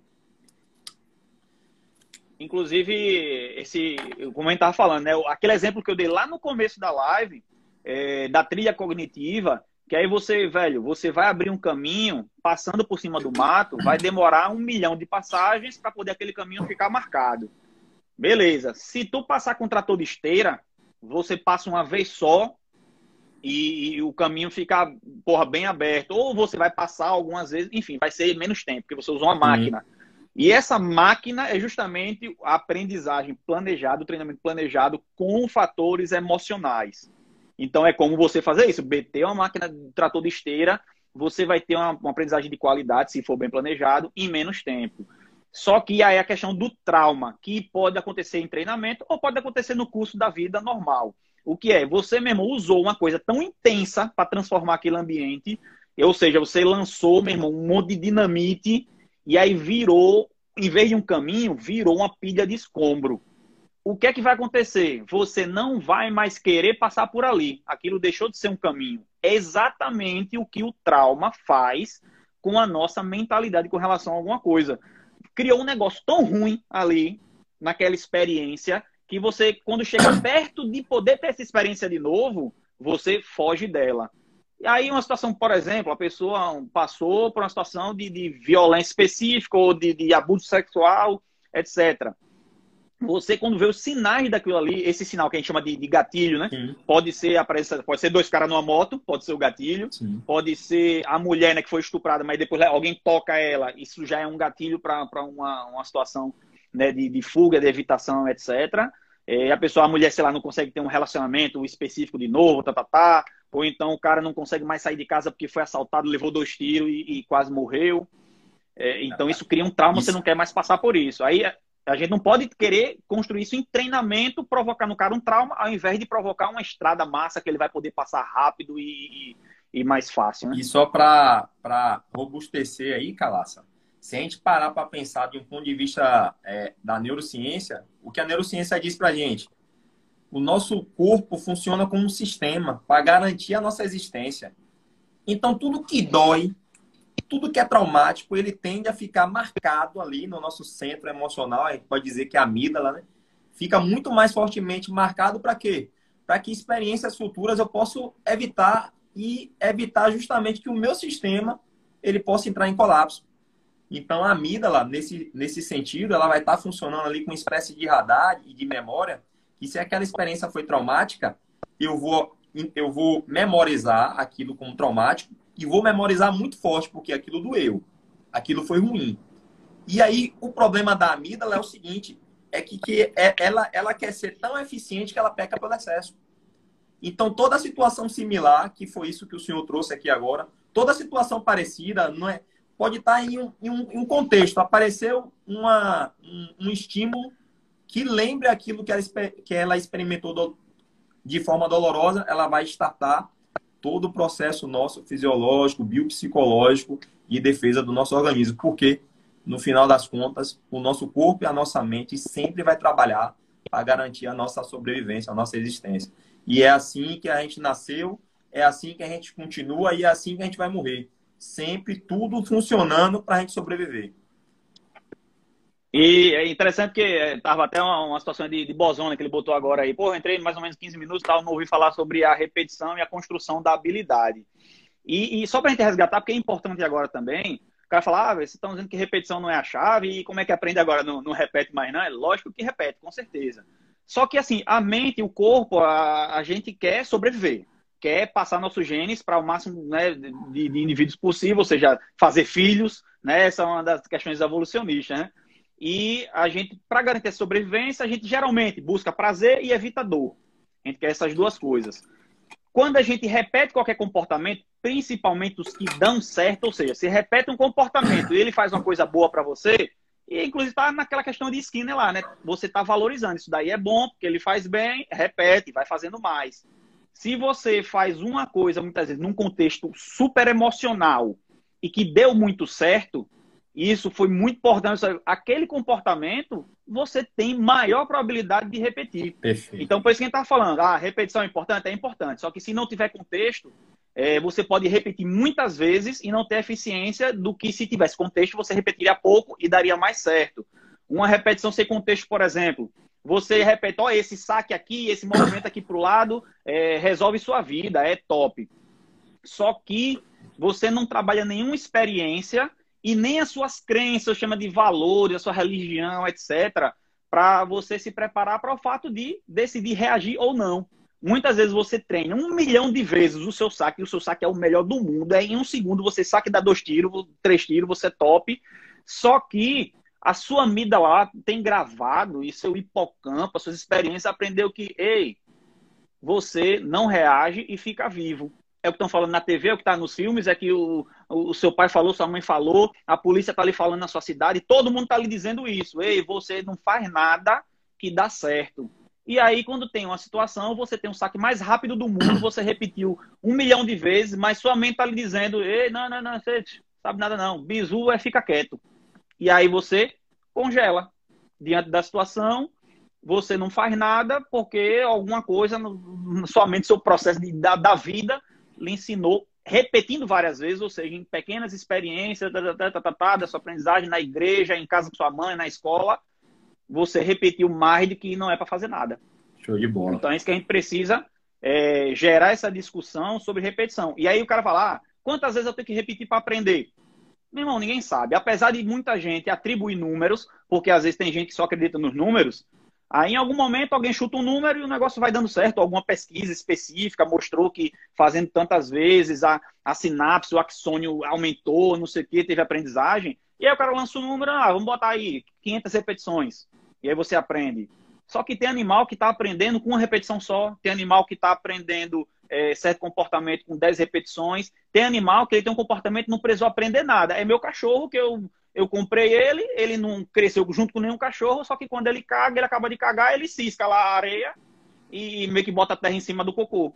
Inclusive, esse, como a gente estava falando, né? Aquele exemplo que eu dei lá no começo da live, é, da trilha cognitiva, que aí você, velho, você vai abrir um caminho passando por cima do mato, vai demorar um milhão de passagens para poder aquele caminho ficar marcado. Beleza. Se tu passar com trator de esteira, você passa uma vez só e, e, o caminho fica, porra, bem aberto. Ou você vai passar algumas vezes, enfim, vai ser menos tempo, porque você usou uma máquina. E essa máquina é justamente a aprendizagem planejada, o treinamento planejado com fatores emocionais. Então é como você fazer isso. BT é uma máquina de trator de esteira, você vai ter uma, uma aprendizagem de qualidade, se for bem planejado, em menos tempo. Só que aí é a questão do trauma, que pode acontecer em treinamento ou pode acontecer no curso da vida normal. O que é? Você mesmo usou uma coisa tão intensa para transformar aquele ambiente, ou seja, você lançou, meu irmão, um monte de dinamite e aí virou, em vez de um caminho, virou uma pilha de escombro o que é que vai acontecer? Você não vai mais querer passar por ali. Aquilo deixou de ser um caminho. É exatamente o que o trauma faz com a nossa mentalidade com relação a alguma coisa. Criou um negócio tão ruim ali, naquela experiência, que você, quando chega perto de poder ter essa experiência de novo, você foge dela. E aí, uma situação, por exemplo, a pessoa passou por uma situação de, de violência específica ou de, de abuso sexual, etc você quando vê os sinais daquilo ali, esse sinal que a gente chama de, de gatilho, né? Sim. Pode ser a presença, pode ser dois caras numa moto, pode ser o gatilho, Sim. pode ser a mulher né, que foi estuprada, mas depois alguém toca ela, isso já é um gatilho para uma, uma situação né, de, de fuga, de evitação, etc. É, a pessoa, a mulher, sei lá, não consegue ter um relacionamento específico de novo, tá, tá, tá. Ou então o cara não consegue mais sair de casa porque foi assaltado, levou dois tiros e, e quase morreu. É, então isso cria um trauma, isso. você não quer mais passar por isso. Aí A gente não pode querer construir isso em treinamento, provocar no cara um trauma, ao invés de provocar uma estrada massa que ele vai poder passar rápido e, e, e mais fácil. Né? E só para robustecer aí, Calaça, se a gente parar para pensar de um ponto de vista é, da neurociência, o que a neurociência diz para a gente? O nosso corpo funciona como um sistema para garantir a nossa existência. Então, tudo que dói, tudo que é traumático, ele tende a ficar marcado ali no nosso centro emocional, a gente pode dizer que é a amígdala, né? Fica muito mais fortemente marcado para quê? Para que experiências futuras eu possa evitar e evitar justamente que o meu sistema ele possa entrar em colapso. Então, a amígdala, nesse, nesse sentido, ela vai estar funcionando ali com uma espécie de radar e de memória, que se aquela experiência foi traumática, eu vou, eu vou memorizar aquilo como traumático e vou memorizar muito forte, porque aquilo doeu, aquilo foi ruim. E aí, o problema da amígdala é o seguinte, é que, que é, ela, ela quer ser tão eficiente que ela peca pelo excesso. Então, toda situação similar, que foi isso que o senhor trouxe aqui agora, toda situação parecida, não é, pode estar em um, em um, em um contexto. Apareceu uma, um, um, estímulo que lembre aquilo que ela, que ela experimentou do, de forma dolorosa, ela vai startar todo o processo nosso fisiológico, biopsicológico e defesa do nosso organismo. Porque, no final das contas, o nosso corpo e a nossa mente sempre vai trabalhar para garantir a nossa sobrevivência, a nossa existência. E é assim que a gente nasceu, é assim que a gente continua e é assim que a gente vai morrer sempre tudo funcionando para a gente sobreviver. E é interessante que estava até uma, uma, situação de, de bosona que ele botou agora aí. Pô, entrei mais ou menos 15 minutos, tal, não ouvi falar sobre a repetição e a construção da habilidade. E, e só para a gente resgatar, porque é importante agora também, o cara fala, ah, vocês estão dizendo que repetição não é a chave, e como é que aprende agora? Não, não repete mais, não? É lógico que repete, com certeza. Só que assim, a mente, o corpo, a, a gente quer sobreviver quer passar nossos genes para o máximo né, de, de, indivíduos possível, ou seja, fazer filhos, né? Essa é uma das questões evolucionistas, né? E a gente, para garantir a sobrevivência, a gente geralmente busca prazer e evita dor. A gente quer essas duas coisas. Quando a gente repete qualquer comportamento, principalmente os que dão certo, ou seja, se repete um comportamento e ele faz uma coisa boa para você, e inclusive está naquela questão de esquina lá, né? Você está valorizando. Isso daí é bom, porque ele faz bem, repete, vai fazendo mais. Se você faz uma coisa, muitas vezes, num contexto super emocional e que deu muito certo, isso foi muito importante. Aquele comportamento, você tem maior probabilidade de repetir. Perfeito. Então, por isso que a gente está falando, ah, repetição é importante? É importante. Só que se não tiver contexto, é, você pode repetir muitas vezes e não ter eficiência do que se tivesse contexto, você repetiria pouco e daria mais certo. Uma repetição sem contexto, por exemplo, você repete, ó, esse saque aqui, esse movimento aqui para o lado, é, resolve sua vida, é top. Só que você não trabalha nenhuma experiência e nem as suas crenças, chama de valores, a sua religião, etc., para você se preparar para o fato de decidir reagir ou não. Muitas vezes você treina um milhão de vezes o seu saque, e o seu saque é o melhor do mundo. É em um segundo você saque dá dois tiros, três tiros, você é top. Só que a sua amígdala tem gravado e seu hipocampo, as suas experiências, aprendeu que, ei, você não reage e fica vivo. É o que estão falando na TV, é o que está nos filmes, é que o, o seu pai falou, sua mãe falou, a polícia está ali falando na sua cidade, todo mundo está lhe dizendo isso. Ei, você não faz nada que dá certo. E aí, quando tem uma situação, você tem um saque mais rápido do mundo, você repetiu um milhão de vezes, mas sua mente está lhe dizendo, ei, não, não, não, você sabe nada não, bizu é fica quieto. E aí você congela. Diante da situação, você não faz nada porque alguma coisa, somente seu processo de, da, da vida, lhe ensinou, repetindo várias vezes, ou seja, em pequenas experiências tá, tá, tá, da sua aprendizagem na igreja, em casa com sua mãe, na escola, você repetiu mais de que não é para fazer nada. Show de bola. Então é isso que a gente precisa é, gerar essa discussão sobre repetição. E aí o cara fala, ah, quantas vezes eu tenho que repetir para aprender? Meu irmão, ninguém sabe. Apesar de muita gente atribuir números, porque às vezes tem gente que só acredita nos números, aí em algum momento alguém chuta um número e o negócio vai dando certo. Alguma pesquisa específica mostrou que fazendo tantas vezes a, a sinapse, o axônio aumentou, não sei o que, teve aprendizagem. E aí o cara lança um número, ah, vamos botar aí 500 repetições. E aí você aprende. Só que tem animal que está aprendendo com uma repetição só, tem animal que está aprendendo é, certo comportamento com 10 repetições. Tem animal que ele tem um comportamento que não precisou aprender nada. É meu cachorro que eu, eu comprei ele, ele não cresceu junto com nenhum cachorro, só que quando ele caga, ele acaba de cagar, ele cisca lá a areia e meio que bota a terra em cima do cocô.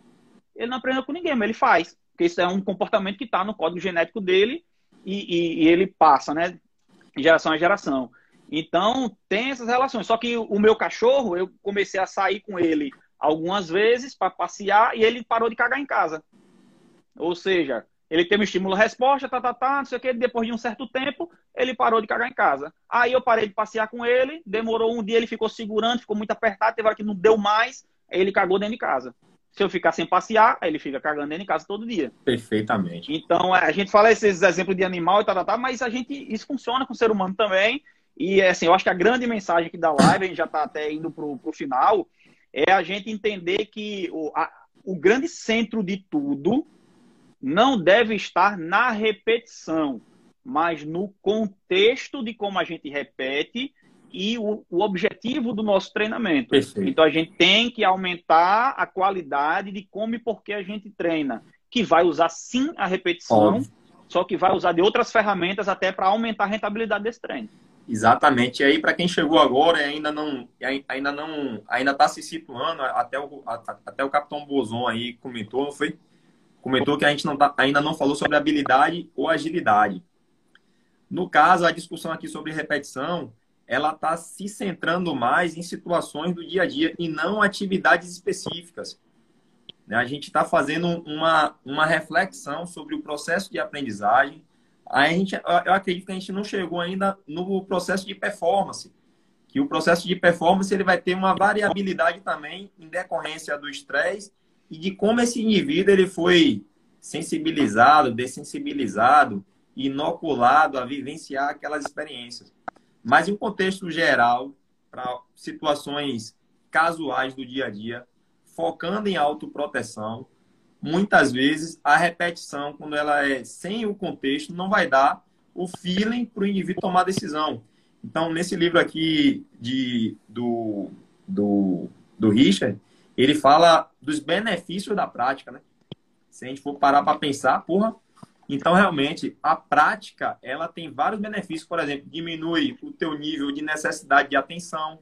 Ele não aprendeu com ninguém, mas ele faz. Porque isso é um comportamento que está no código genético dele e, e, e, ele passa, né? Geração a geração. Então, tem essas relações. Só que o meu cachorro, eu comecei a sair com ele algumas vezes para passear e ele parou de cagar em casa. Ou seja, ele teve um estímulo-resposta, tá, tá, tá, não sei o que, depois de um certo tempo, ele parou de cagar em casa. Aí eu parei de passear com ele, demorou um dia, ele ficou segurando, ficou muito apertado, teve hora que não deu mais, aí ele cagou dentro de casa. Se eu ficar sem passear, aí ele fica cagando dentro de casa todo dia. Perfeitamente. Então, a gente fala esses exemplos de animal e tal, tal, tal, mas a gente, isso funciona com o ser humano também. E, assim, eu acho que a grande mensagem aqui da live, a gente já está até indo para o final, é a gente entender que o, a, o grande centro de tudo não deve estar na repetição, mas no contexto de como a gente repete e o, o objetivo do nosso treinamento. Perfeito. Então a gente tem que aumentar a qualidade de como e por que a gente treina, que vai usar sim a repetição, Óbvio. só que vai usar de outras ferramentas até para aumentar a rentabilidade desse treino. Exatamente. E aí, para quem chegou agora e ainda não ainda não ainda está se situando, até o, até o Capitão Bozon aí comentou, foi? Comentou que a gente não tá, ainda não falou sobre habilidade ou agilidade. No caso, a discussão aqui sobre repetição, ela está se centrando mais em situações do dia a dia e não atividades específicas. Né? A gente está fazendo uma, uma reflexão sobre o processo de aprendizagem, a gente, eu acredito que a gente não chegou ainda no processo de performance, que o processo de performance ele vai ter uma variabilidade também em decorrência do estresse e de como esse indivíduo ele foi sensibilizado, dessensibilizado, inoculado a vivenciar aquelas experiências. Mas em um contexto geral, para situações casuais do dia a dia, focando em autoproteção, muitas vezes a repetição, quando ela é sem o contexto, não vai dar o feeling para o indivíduo tomar decisão. Então, nesse livro aqui de, do, do, do Richard, ele fala dos benefícios da prática, né? Se a gente for parar para pensar, porra, então realmente a prática, ela tem vários benefícios, por exemplo, diminui o teu nível de necessidade de atenção,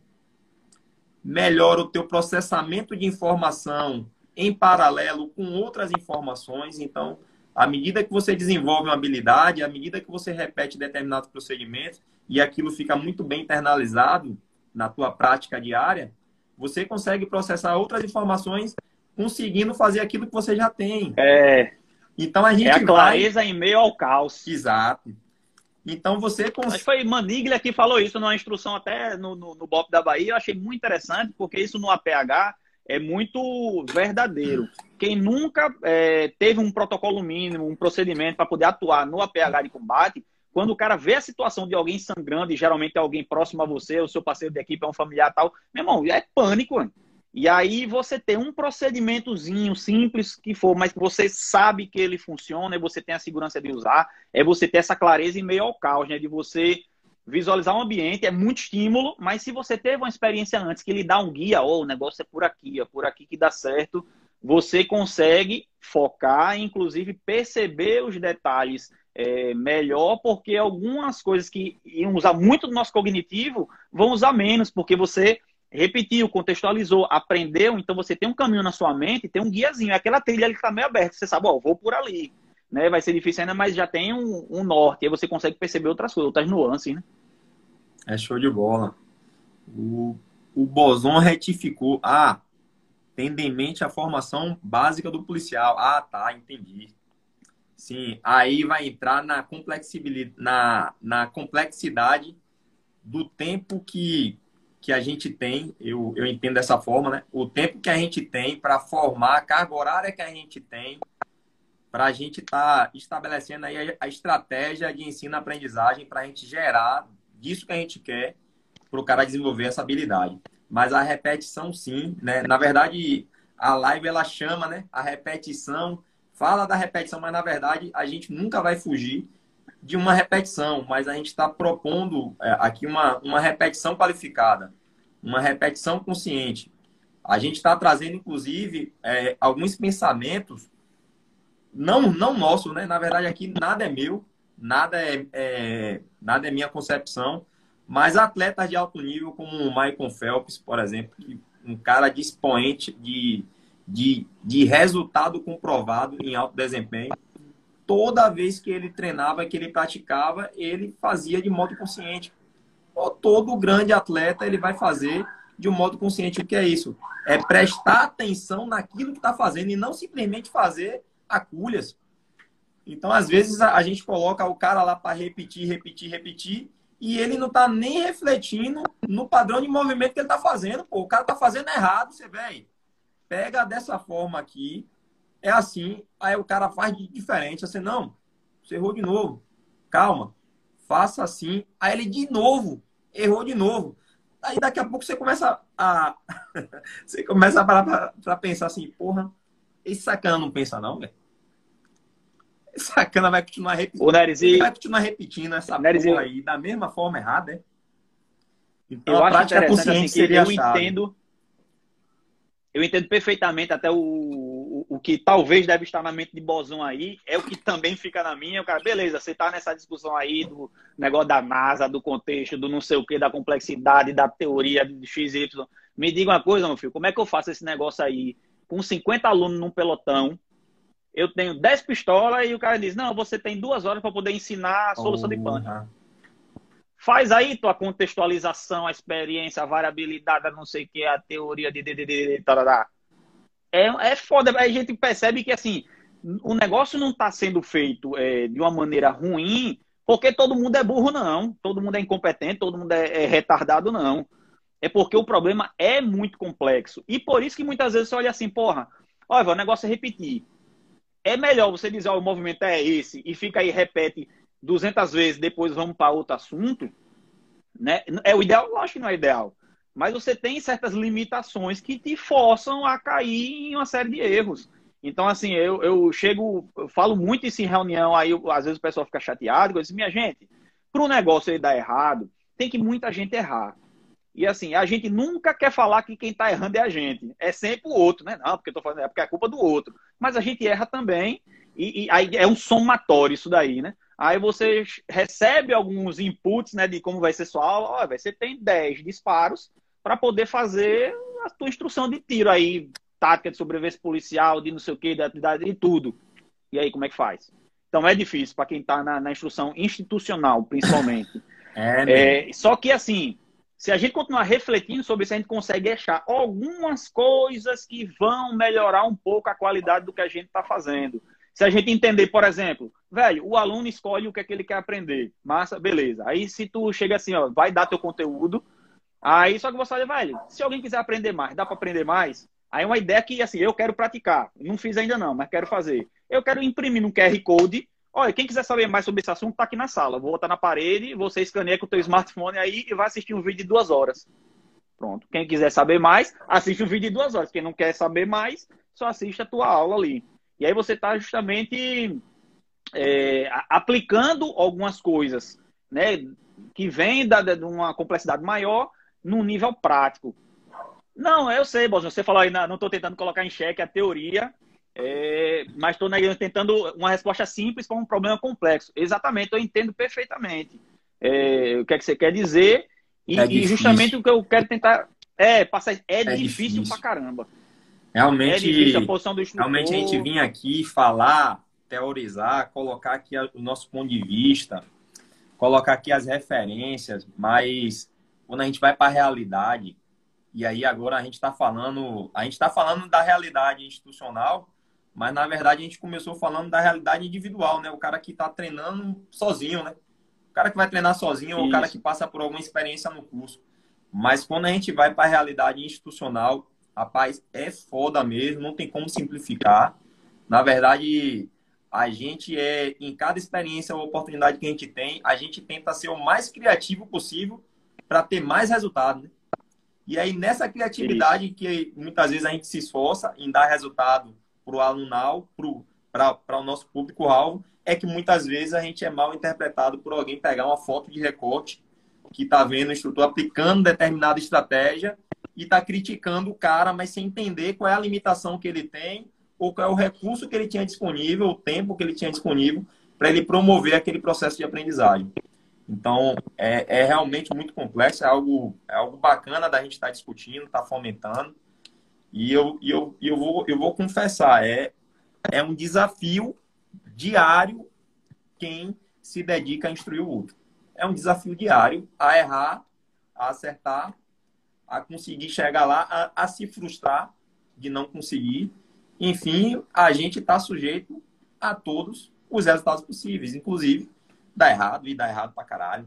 melhora o teu processamento de informação em paralelo com outras informações. Então, à medida que você desenvolve uma habilidade, à medida que você repete determinados procedimentos e aquilo fica muito bem internalizado na tua prática diária, você consegue processar outras informações conseguindo fazer aquilo que você já tem. É. Então a gente é a clareza vai... em meio ao caos. Exato. Então você consegue. Acho que foi Maniglia que falou isso numa instrução até no, no, no BOP da Bahia. Eu achei muito interessante, porque isso no APH é muito verdadeiro. Quem nunca é, teve um protocolo mínimo, um procedimento para poder atuar no APH de combate, quando o cara vê a situação de alguém sangrando, e geralmente é alguém próximo a você, o seu parceiro de equipe é um familiar tal, meu irmão, é pânico, mano. E aí você tem um procedimentozinho simples que for, mas você sabe que ele funciona, e você tem a segurança de usar, é você ter essa clareza em meio ao caos, né? De você visualizar um ambiente, é muito estímulo, mas se você teve uma experiência antes que lhe dá um guia, ou oh, o negócio é por aqui, é por aqui que dá certo, você consegue focar, inclusive perceber os detalhes é, melhor, porque algumas coisas que iam usar muito do nosso cognitivo vão usar menos, porque você repetiu, contextualizou, aprendeu, então você tem um caminho na sua mente, tem um guiazinho, é aquela trilha ali que está meio aberta, você sabe, ó, vou por ali né? Vai ser difícil ainda, mas já tem um, um norte. Aí você consegue perceber outras coisas, outras nuances, né? É show de bola. O, o Boson retificou. Ah, tendo em mente a formação básica do policial. Ah, tá, entendi. Sim, aí vai entrar na complexidade, na, na complexidade do tempo que, que a gente tem, eu, eu entendo dessa forma, né? O tempo que a gente tem para formar, a carga horária que a gente tem, para a gente estar tá estabelecendo aí a, estratégia de ensino-aprendizagem para a gente gerar disso que a gente quer para o cara desenvolver essa habilidade. Mas a repetição, sim, né? Na verdade, a live ela chama, né? A repetição, fala da repetição, mas na verdade a gente nunca vai fugir de uma repetição, mas a gente está propondo é, aqui uma, uma repetição qualificada, uma repetição consciente. A gente está trazendo, inclusive, é, alguns pensamentos não, não nosso, né? Na verdade, aqui nada é meu. nada é, é, nada é minha concepção, mas atletas de alto nível, como o Michael Phelps, por exemplo, um cara de expoente de, de, de resultado comprovado em alto desempenho, toda vez que ele treinava, que ele praticava, ele fazia de modo consciente. Todo grande atleta ele vai fazer de um modo consciente. O que é isso? É prestar atenção naquilo que está fazendo e não simplesmente fazer agulhas. Então, às vezes, a gente coloca o cara lá para repetir, repetir, repetir, e ele não está nem refletindo no padrão de movimento que ele está fazendo. Pô, o cara está fazendo errado, você vê. Pega dessa forma aqui, é assim, aí o cara faz de diferente. Você, não, você errou de novo. Calma, faça assim. Aí ele de novo, errou de novo. Aí daqui a pouco você começa a. você começa a parar para pensar assim, porra, esse sacana não pensa, não, velho. Esse sacana vai continuar repetindo. O. Vai continuar repetindo essa Nerizi... porra aí da mesma forma errada, é? Então, eu a prática consciente assim, seria eu entendo eu entendo perfeitamente até o, o, o, que talvez deve estar na mente de Bozão aí, é o que também fica na minha. O cara, beleza, você tá nessa discussão aí do negócio da NASA, do contexto, do não sei o que, da complexidade, da teoria de XY. Me diga uma coisa, meu filho, como é que eu faço esse negócio aí com 50 alunos num pelotão? Eu tenho 10 pistolas e o cara diz: Não, você tem duas horas para poder ensinar a solução oh, de pânico. Faz aí tua contextualização, a experiência, a variabilidade, a não sei o que, a teoria de. de, de, de, de é, é foda. A gente percebe que assim, o negócio não está sendo feito é, de uma maneira ruim, porque todo mundo é burro, não. Todo mundo é incompetente, todo mundo é, é retardado, não. É porque o problema é muito complexo. E por isso que muitas vezes você olha assim, porra, olha, o negócio é repetir. É melhor você dizer, ó, o movimento é esse, e fica aí, repete 200 vezes, depois vamos para outro assunto, né? É o ideal, lógico que não é ideal. Mas você tem certas limitações que te forçam a cair em uma série de erros. Então, assim, eu, eu chego, eu falo muito isso em reunião, aí eu, às vezes o pessoal fica chateado, eu digo, minha gente, para o negócio ele dar errado, tem que muita gente errar. E assim, a gente nunca quer falar que quem está errando é a gente. É sempre o outro, né? Não, porque eu tô falando, é porque é culpa do outro. Mas a gente erra também, e, e aí é um somatório isso daí, né? Aí você recebe alguns inputs né, de como vai ser sua aula. Olha, você tem 10 disparos para poder fazer a tua instrução de tiro aí, tática de sobrevivência policial, de não sei o que, de atividade e tudo. E aí, como é que faz? Então é difícil para quem está na, na, instrução institucional, principalmente. é, é, só que assim, se a gente continuar refletindo sobre isso, a gente consegue achar algumas coisas que vão melhorar um pouco a qualidade do que a gente está fazendo. Se a gente entender, por exemplo, velho, o aluno escolhe o que é que ele quer aprender. Massa, beleza. Aí se tu chega assim, ó, vai dar teu conteúdo, aí só que você olha, velho, se alguém quiser aprender mais, dá para aprender mais? Aí uma ideia que, assim, eu quero praticar. Não fiz ainda não, mas quero fazer. Eu quero imprimir no QR Code. Olha, quem quiser saber mais sobre esse assunto, tá aqui na sala. Vou botar na parede, você escaneia com o teu smartphone aí e vai assistir um vídeo de duas horas. Pronto. Quem quiser saber mais, assiste um vídeo de duas horas. Quem não quer saber mais, só assiste a tua aula ali. E aí você está justamente é, aplicando algumas coisas né, que vêm de uma complexidade maior num nível prático. Não, eu sei, você falou aí, não estou tentando colocar em xeque a teoria, é, mas estou tentando uma resposta simples para um problema complexo. Exatamente, eu entendo perfeitamente é, o que, é que você quer dizer e, é e, justamente o que eu quero tentar é passar. É, é difícil, difícil pra caramba. Realmente, é difícil a realmente a gente vinha aqui falar, teorizar, colocar aqui o nosso ponto de vista, colocar aqui as referências, mas quando a gente vai para a realidade, e aí agora a gente está falando, a gente está falando da realidade institucional, mas na verdade a gente começou falando da realidade individual, né? O cara que está treinando sozinho, né? O cara que vai treinar sozinho ou o cara que passa por alguma experiência no curso. Mas quando a gente vai para a realidade institucional, Rapaz, é foda mesmo, não tem como simplificar. Na verdade, a gente é, em cada experiência ou oportunidade que a gente tem, a gente tenta ser o mais criativo possível para ter mais resultado. Né? E aí, nessa criatividade Isso. que muitas vezes a gente se esforça em dar resultado para o alunal, para o nosso público-alvo, é que muitas vezes a gente é mal interpretado por alguém pegar uma foto de recorte que está vendo o instrutor aplicando determinada estratégia e está criticando o cara, mas sem entender qual é a limitação que ele tem ou qual é o recurso que ele tinha disponível, o tempo que ele tinha disponível para ele promover aquele processo de aprendizagem. Então, é, é realmente muito complexo, é algo, é algo bacana da gente estar tá discutindo, estar tá fomentando. E eu, e eu, eu, vou, eu vou confessar, é, é um desafio diário quem se dedica a instruir o outro. É um desafio diário a errar, a acertar, a conseguir chegar lá, a, a se frustrar de não conseguir. Enfim, a gente está sujeito a todos os resultados possíveis, inclusive dá errado e dá errado pra caralho.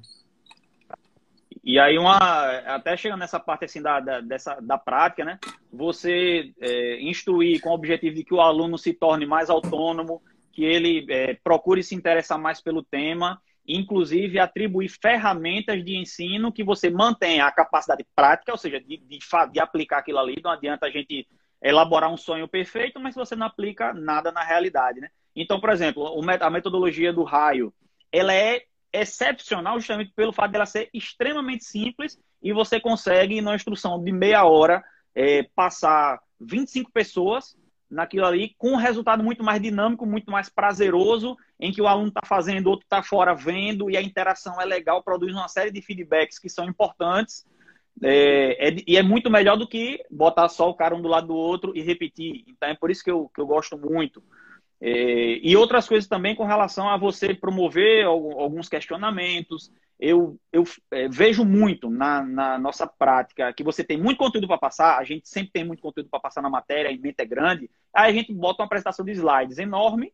E aí, uma, até chegando nessa parte assim da, da, dessa, da prática, né? Você é, instruir com o objetivo de que o aluno se torne mais autônomo, que ele é, procure se interessar mais pelo tema, inclusive atribuir ferramentas de ensino que você mantenha a capacidade prática, ou seja, de, de, de aplicar aquilo ali. Não adianta a gente elaborar um sonho perfeito, mas você não aplica nada na realidade, né? Então, por exemplo, a metodologia do raio, ela é excepcional justamente pelo fato dela ser extremamente simples e você consegue, numa instrução de meia hora, é, passar 25 pessoas naquilo ali com um resultado muito mais dinâmico, muito mais prazeroso, em que o aluno está fazendo, outro está fora vendo e a interação é legal, produz uma série de feedbacks que são importantes. É, é, e é muito melhor do que botar só o cara um do lado do outro e repetir. Então é por isso que eu, que eu gosto muito. É, e outras coisas também com relação a você promover alguns questionamentos. Eu, eu é, vejo muito na, na, nossa prática que você tem muito conteúdo para passar, a gente sempre tem muito conteúdo para passar na matéria, a mente é grande, aí a gente bota uma apresentação de slides enorme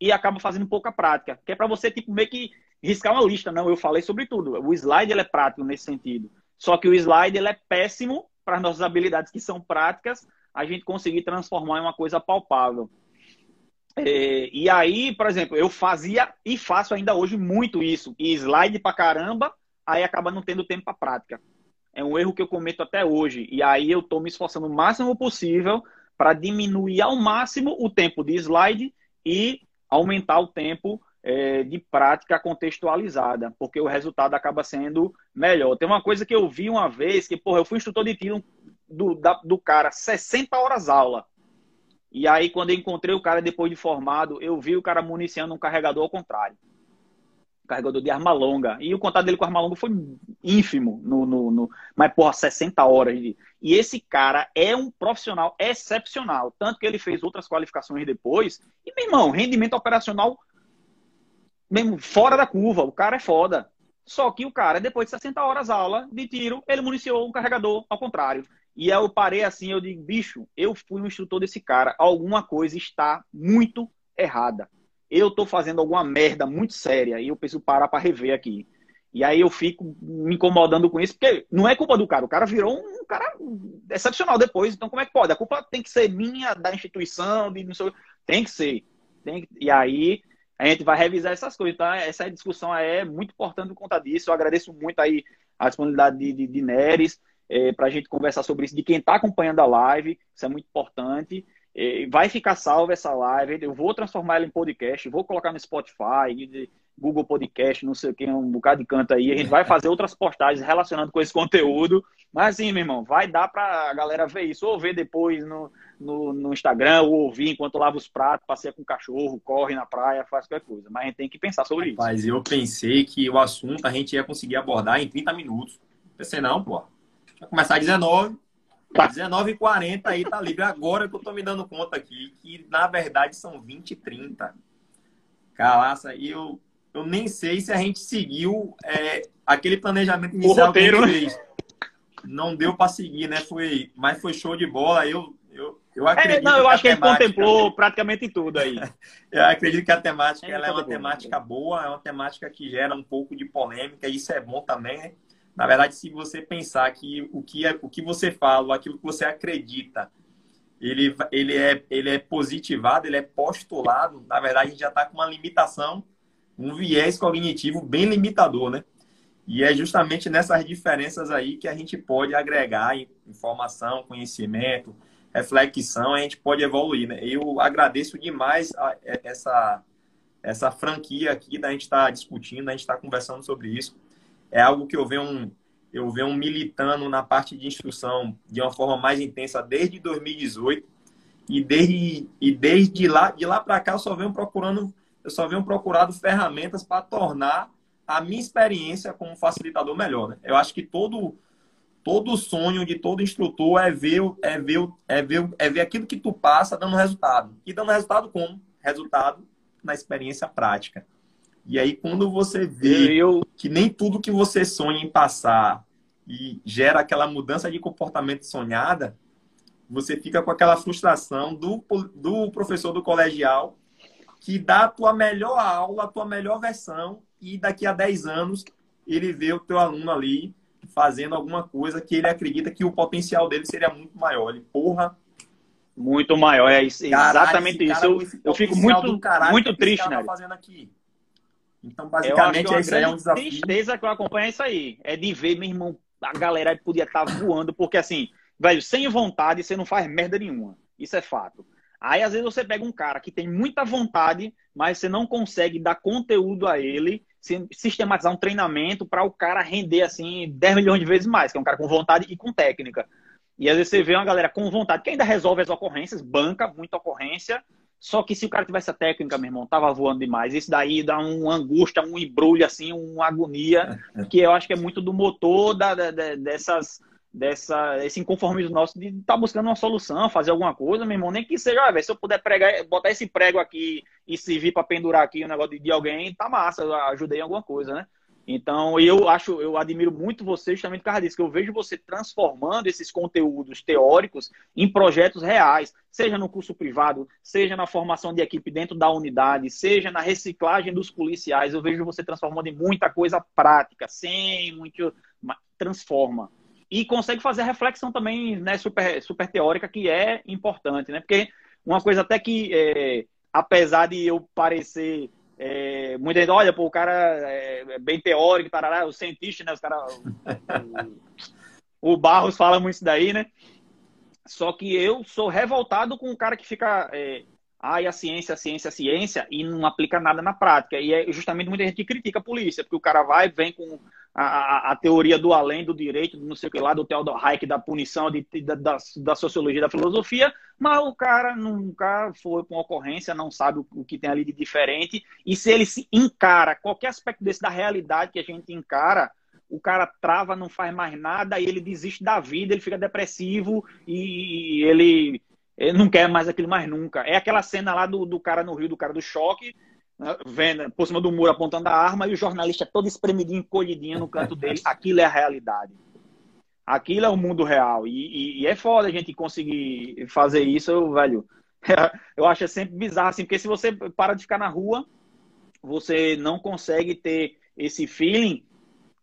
e acaba fazendo pouca prática, que é para você tipo, meio que riscar uma lista. Não, eu falei sobre tudo. O slide ele é prático nesse sentido. Só que o slide ele é péssimo para as nossas habilidades que são práticas, a gente conseguir transformar em uma coisa palpável. É, e aí, por exemplo, eu fazia e faço ainda hoje muito isso. E slide pra caramba, aí acaba não tendo tempo pra prática. É um erro que eu cometo até hoje. E aí eu tô me esforçando o máximo possível para diminuir ao máximo o tempo de slide e aumentar o tempo é, de prática contextualizada, porque o resultado acaba sendo melhor. Tem uma coisa que eu vi uma vez, que, porra, eu fui instrutor de tiro do, da, do cara 60 horas aula. E aí, quando eu encontrei o cara depois de formado, eu vi o cara municiando um carregador ao contrário. Carregador de arma longa. E o contato dele com arma longa foi ínfimo. No, no, no... Mas, porra, 60 horas. De... E esse cara é um profissional excepcional. Tanto que ele fez outras qualificações depois. E, meu irmão, rendimento operacional mesmo fora da curva. O cara é foda. Só que o cara, depois de 60 horas aula de tiro, ele municiou um carregador ao contrário. E eu parei assim, eu digo, bicho, eu fui um instrutor desse cara, alguma coisa está muito errada. Eu estou fazendo alguma merda muito séria e eu preciso parar para rever aqui. E aí eu fico me incomodando com isso, porque não é culpa do cara, o cara virou um cara excepcional depois, então como é que pode? A culpa tem que ser minha, da instituição, de não sei, tem que ser. Tem que... E aí a gente vai revisar essas coisas. Então, essa discussão é muito importante por conta disso. Eu agradeço muito aí a disponibilidade de, de, de Neres é, para a gente conversar sobre isso, de quem está acompanhando a live, isso é muito importante. É, vai ficar salva essa live, eu vou transformar ela em podcast, vou colocar no Spotify, Google Podcast, não sei o que, um bocado de canto aí. A gente vai fazer outras postagens relacionando com esse conteúdo. Mas assim, meu irmão, vai dar para a galera ver isso, ou ver depois no, no, no, Instagram, ou ouvir enquanto lava os pratos, passeia com o cachorro, corre na praia, faz qualquer coisa. Mas a gente tem que pensar sobre Rapaz, isso. Mas eu pensei que o assunto a gente ia conseguir abordar em 30 minutos. Pensei, não, pô. Vai começar às 19. Tá. 19h40 aí tá livre. Agora que eu tô me dando conta aqui que na verdade são 20 e 30. Calaça, e eu, eu nem sei se a gente seguiu é, aquele planejamento inicial o roteiro, que a gente né? fez. Não deu para seguir, né? Foi, mas foi show de bola. Eu, eu, eu é, acredito. É, não, eu acho que a gente contemplou praticamente tudo aí. eu acredito que a temática é, ela é uma temática boa, é uma temática que gera um pouco de polêmica. Isso é bom também, né? Na verdade, se você pensar que o que, é, o que você fala, aquilo que você acredita, ele, ele, é, ele é positivado, ele é postulado, na verdade, a gente já está com uma limitação, um viés cognitivo bem limitador, né? E é justamente nessas diferenças aí que a gente pode agregar informação, conhecimento, reflexão, a gente pode evoluir, né? Eu agradeço demais a, essa, essa franquia aqui da gente estar tá discutindo, da gente estar tá conversando sobre isso é algo que eu venho, eu venho militando na parte de instrução de uma forma mais intensa desde 2018 e desde, e desde lá, de lá para cá eu só venho procurando, eu só venho procurado ferramentas para tornar a minha experiência como facilitador melhor. Né? Eu acho que todo todo sonho de todo instrutor é ver, é ver, é ver, é ver aquilo que tu passa dando resultado. E dando resultado como? Resultado na experiência prática. E aí, quando você vê eu... que nem tudo que você sonha em passar e gera aquela mudança de comportamento sonhada, você fica com aquela frustração do, do professor do colegial que dá a tua melhor aula, a tua melhor versão, e daqui a 10 anos ele vê o teu aluno ali fazendo alguma coisa que ele acredita que o potencial dele seria muito maior. Ele, porra. Muito maior, é isso, caralho, exatamente isso. Eu, eu fico muito, muito triste, né? Tá fazendo aqui. Então, basicamente, é isso aí é um desafio. tristeza que eu acompanho é isso aí. É de ver, meu irmão, a galera podia estar tá voando, porque assim, velho, sem vontade você não faz merda nenhuma. Isso é fato. Aí, às vezes, você pega um cara que tem muita vontade, mas você não consegue dar conteúdo a ele sistematizar um treinamento para o cara render assim 10 milhões de vezes mais, que é um cara com vontade e com técnica. E às vezes você vê uma galera com vontade que ainda resolve as ocorrências, banca muita ocorrência, só que se o cara tivesse a técnica, meu irmão, tava voando demais. Isso daí dá uma angústia, um embrulho, assim, uma agonia, que eu acho que é muito do motor da, da, dessas dessa esse inconformismo nosso de estar tá buscando uma solução, fazer alguma coisa, meu irmão, nem que seja, ah, se eu puder pregar, botar esse prego aqui e servir para pendurar aqui o um negócio de, de, alguém, tá massa, eu ajudei em alguma coisa, né? Então, eu acho, eu admiro muito você justamente por causa disso, que eu vejo você transformando esses conteúdos teóricos em projetos reais, seja no curso privado, seja na formação de equipe dentro da unidade, seja na reciclagem dos policiais, eu vejo você transformando em muita coisa prática, sem muito transforma e consegue fazer a reflexão também né, super, super teórica, que é importante, né? Porque uma coisa até que, é, apesar de eu parecer é, muita gente, olha, pô, o cara é bem teórico, tarará, o cientista, né? Os cara, o, o, Barros fala muito isso daí, né? Só que eu sou revoltado com o cara que fica. É, ai, a ciência, a ciência, a ciência, e não aplica nada na prática. E é justamente muita gente que critica a polícia, porque o cara vai, vem com a, a, a, teoria do além, do direito, do não sei o que lá, do Theodor Hayek, da punição, de, da, da, da, sociologia, da filosofia, mas o cara nunca foi com ocorrência, não sabe o, o, que tem ali de diferente, e se ele se encara qualquer aspecto desse da realidade que a gente encara, o cara trava, não faz mais nada, e ele desiste da vida, ele fica depressivo, e ele, ele não quer mais aquilo mais nunca. É aquela cena lá do, do cara no Rio, do cara do choque, né, vendo por cima do muro apontando a arma e o jornalista todo espremidinho, encolhidinho no canto dele. Aquilo é a realidade. Aquilo é o mundo real. E, e, e é foda a gente conseguir fazer isso, velho. Eu acho sempre bizarro, assim, porque se você para de ficar na rua, você não consegue ter esse feeling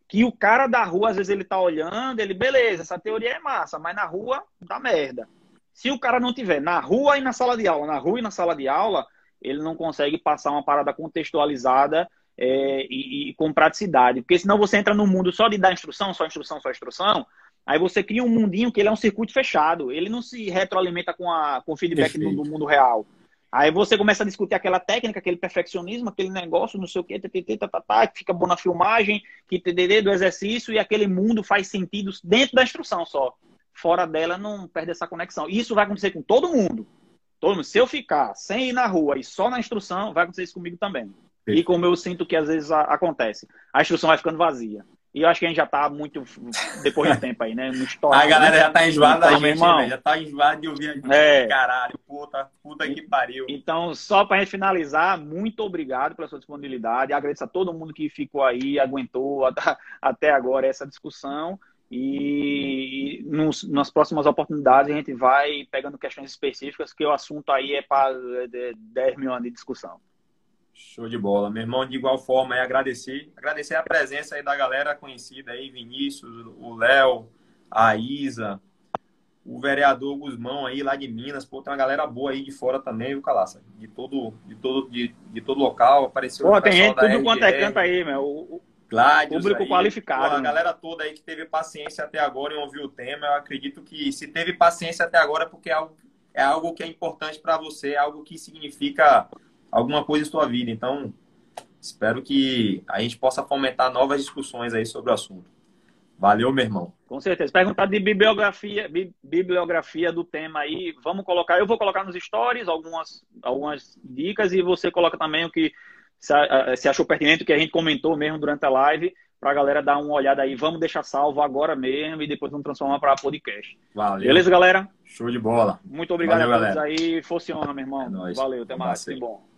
que o cara da rua, às vezes, ele tá olhando, ele, beleza, essa teoria é massa, mas na rua dá merda. Se o cara não tiver na rua e na sala de aula, na rua e na sala de aula, ele não consegue passar uma parada contextualizada é, e, e, com praticidade. Porque senão você entra no mundo só de dar instrução, só instrução, só instrução, aí você cria um mundinho que ele é um circuito fechado. Ele não se retroalimenta com, a, com o feedback do, do, mundo real. Aí você começa a discutir aquela técnica, aquele perfeccionismo, aquele negócio, não sei o tá, tá, tá, que fica bom na filmagem, que TDD do exercício, e aquele mundo faz sentido dentro da instrução só. Fora dela, não perde essa conexão. Isso vai acontecer com todo mundo. Todo mundo, se eu ficar sem ir na rua e só na instrução, vai acontecer isso comigo também. E como eu sinto que às vezes a, acontece, a instrução vai ficando vazia. E eu acho que a gente já tá muito depois de tempo aí, né? No histórico, a galera né? já tá enjoada então, da gente, irmão, né? já tá enjoada de ouvir a gente. É. Caralho, puta, puta que pariu. Então, só pra gente finalizar, muito obrigado pela sua disponibilidade. Agradeço a todo mundo que ficou aí, aguentou até agora essa discussão. E nos, nas próximas oportunidades a gente vai pegando questões específicas, que o assunto aí é para 10 mil anos de discussão. Show de bola. Meu irmão, de igual forma, é agradecer. Agradecer a presença aí da galera conhecida aí, Vinícius, o Léo, a Isa, o vereador Guzmão aí lá de Minas. Pô, tem uma galera boa aí de fora também, viu, Calaça? De todo, de todo, de, de todo local. Apareceu Pô, tem gente tudo quanto é canto aí, meu. O, Gládios público aí, qualificado. Pô, a galera toda aí que teve paciência até agora e ouviu o tema, eu acredito que se teve paciência até agora é porque é algo, é algo que é importante para você, é algo que significa alguma coisa em sua vida. Então, espero que a gente possa fomentar novas discussões aí sobre o assunto. Valeu, meu irmão. Com certeza. Perguntar de bibliografia, bibliografia do tema aí, vamos colocar, eu vou colocar nos stories algumas, algumas dicas e você coloca também o que se achou pertinente o que a gente comentou mesmo durante a live, para a galera dar uma olhada aí. Vamos deixar salvo agora mesmo e depois vamos transformar para podcast. Valeu. Beleza, galera? Show de bola. Muito obrigado Valeu, a todos galera. aí. Honra, meu irmão. É Valeu, até mais. Que bom.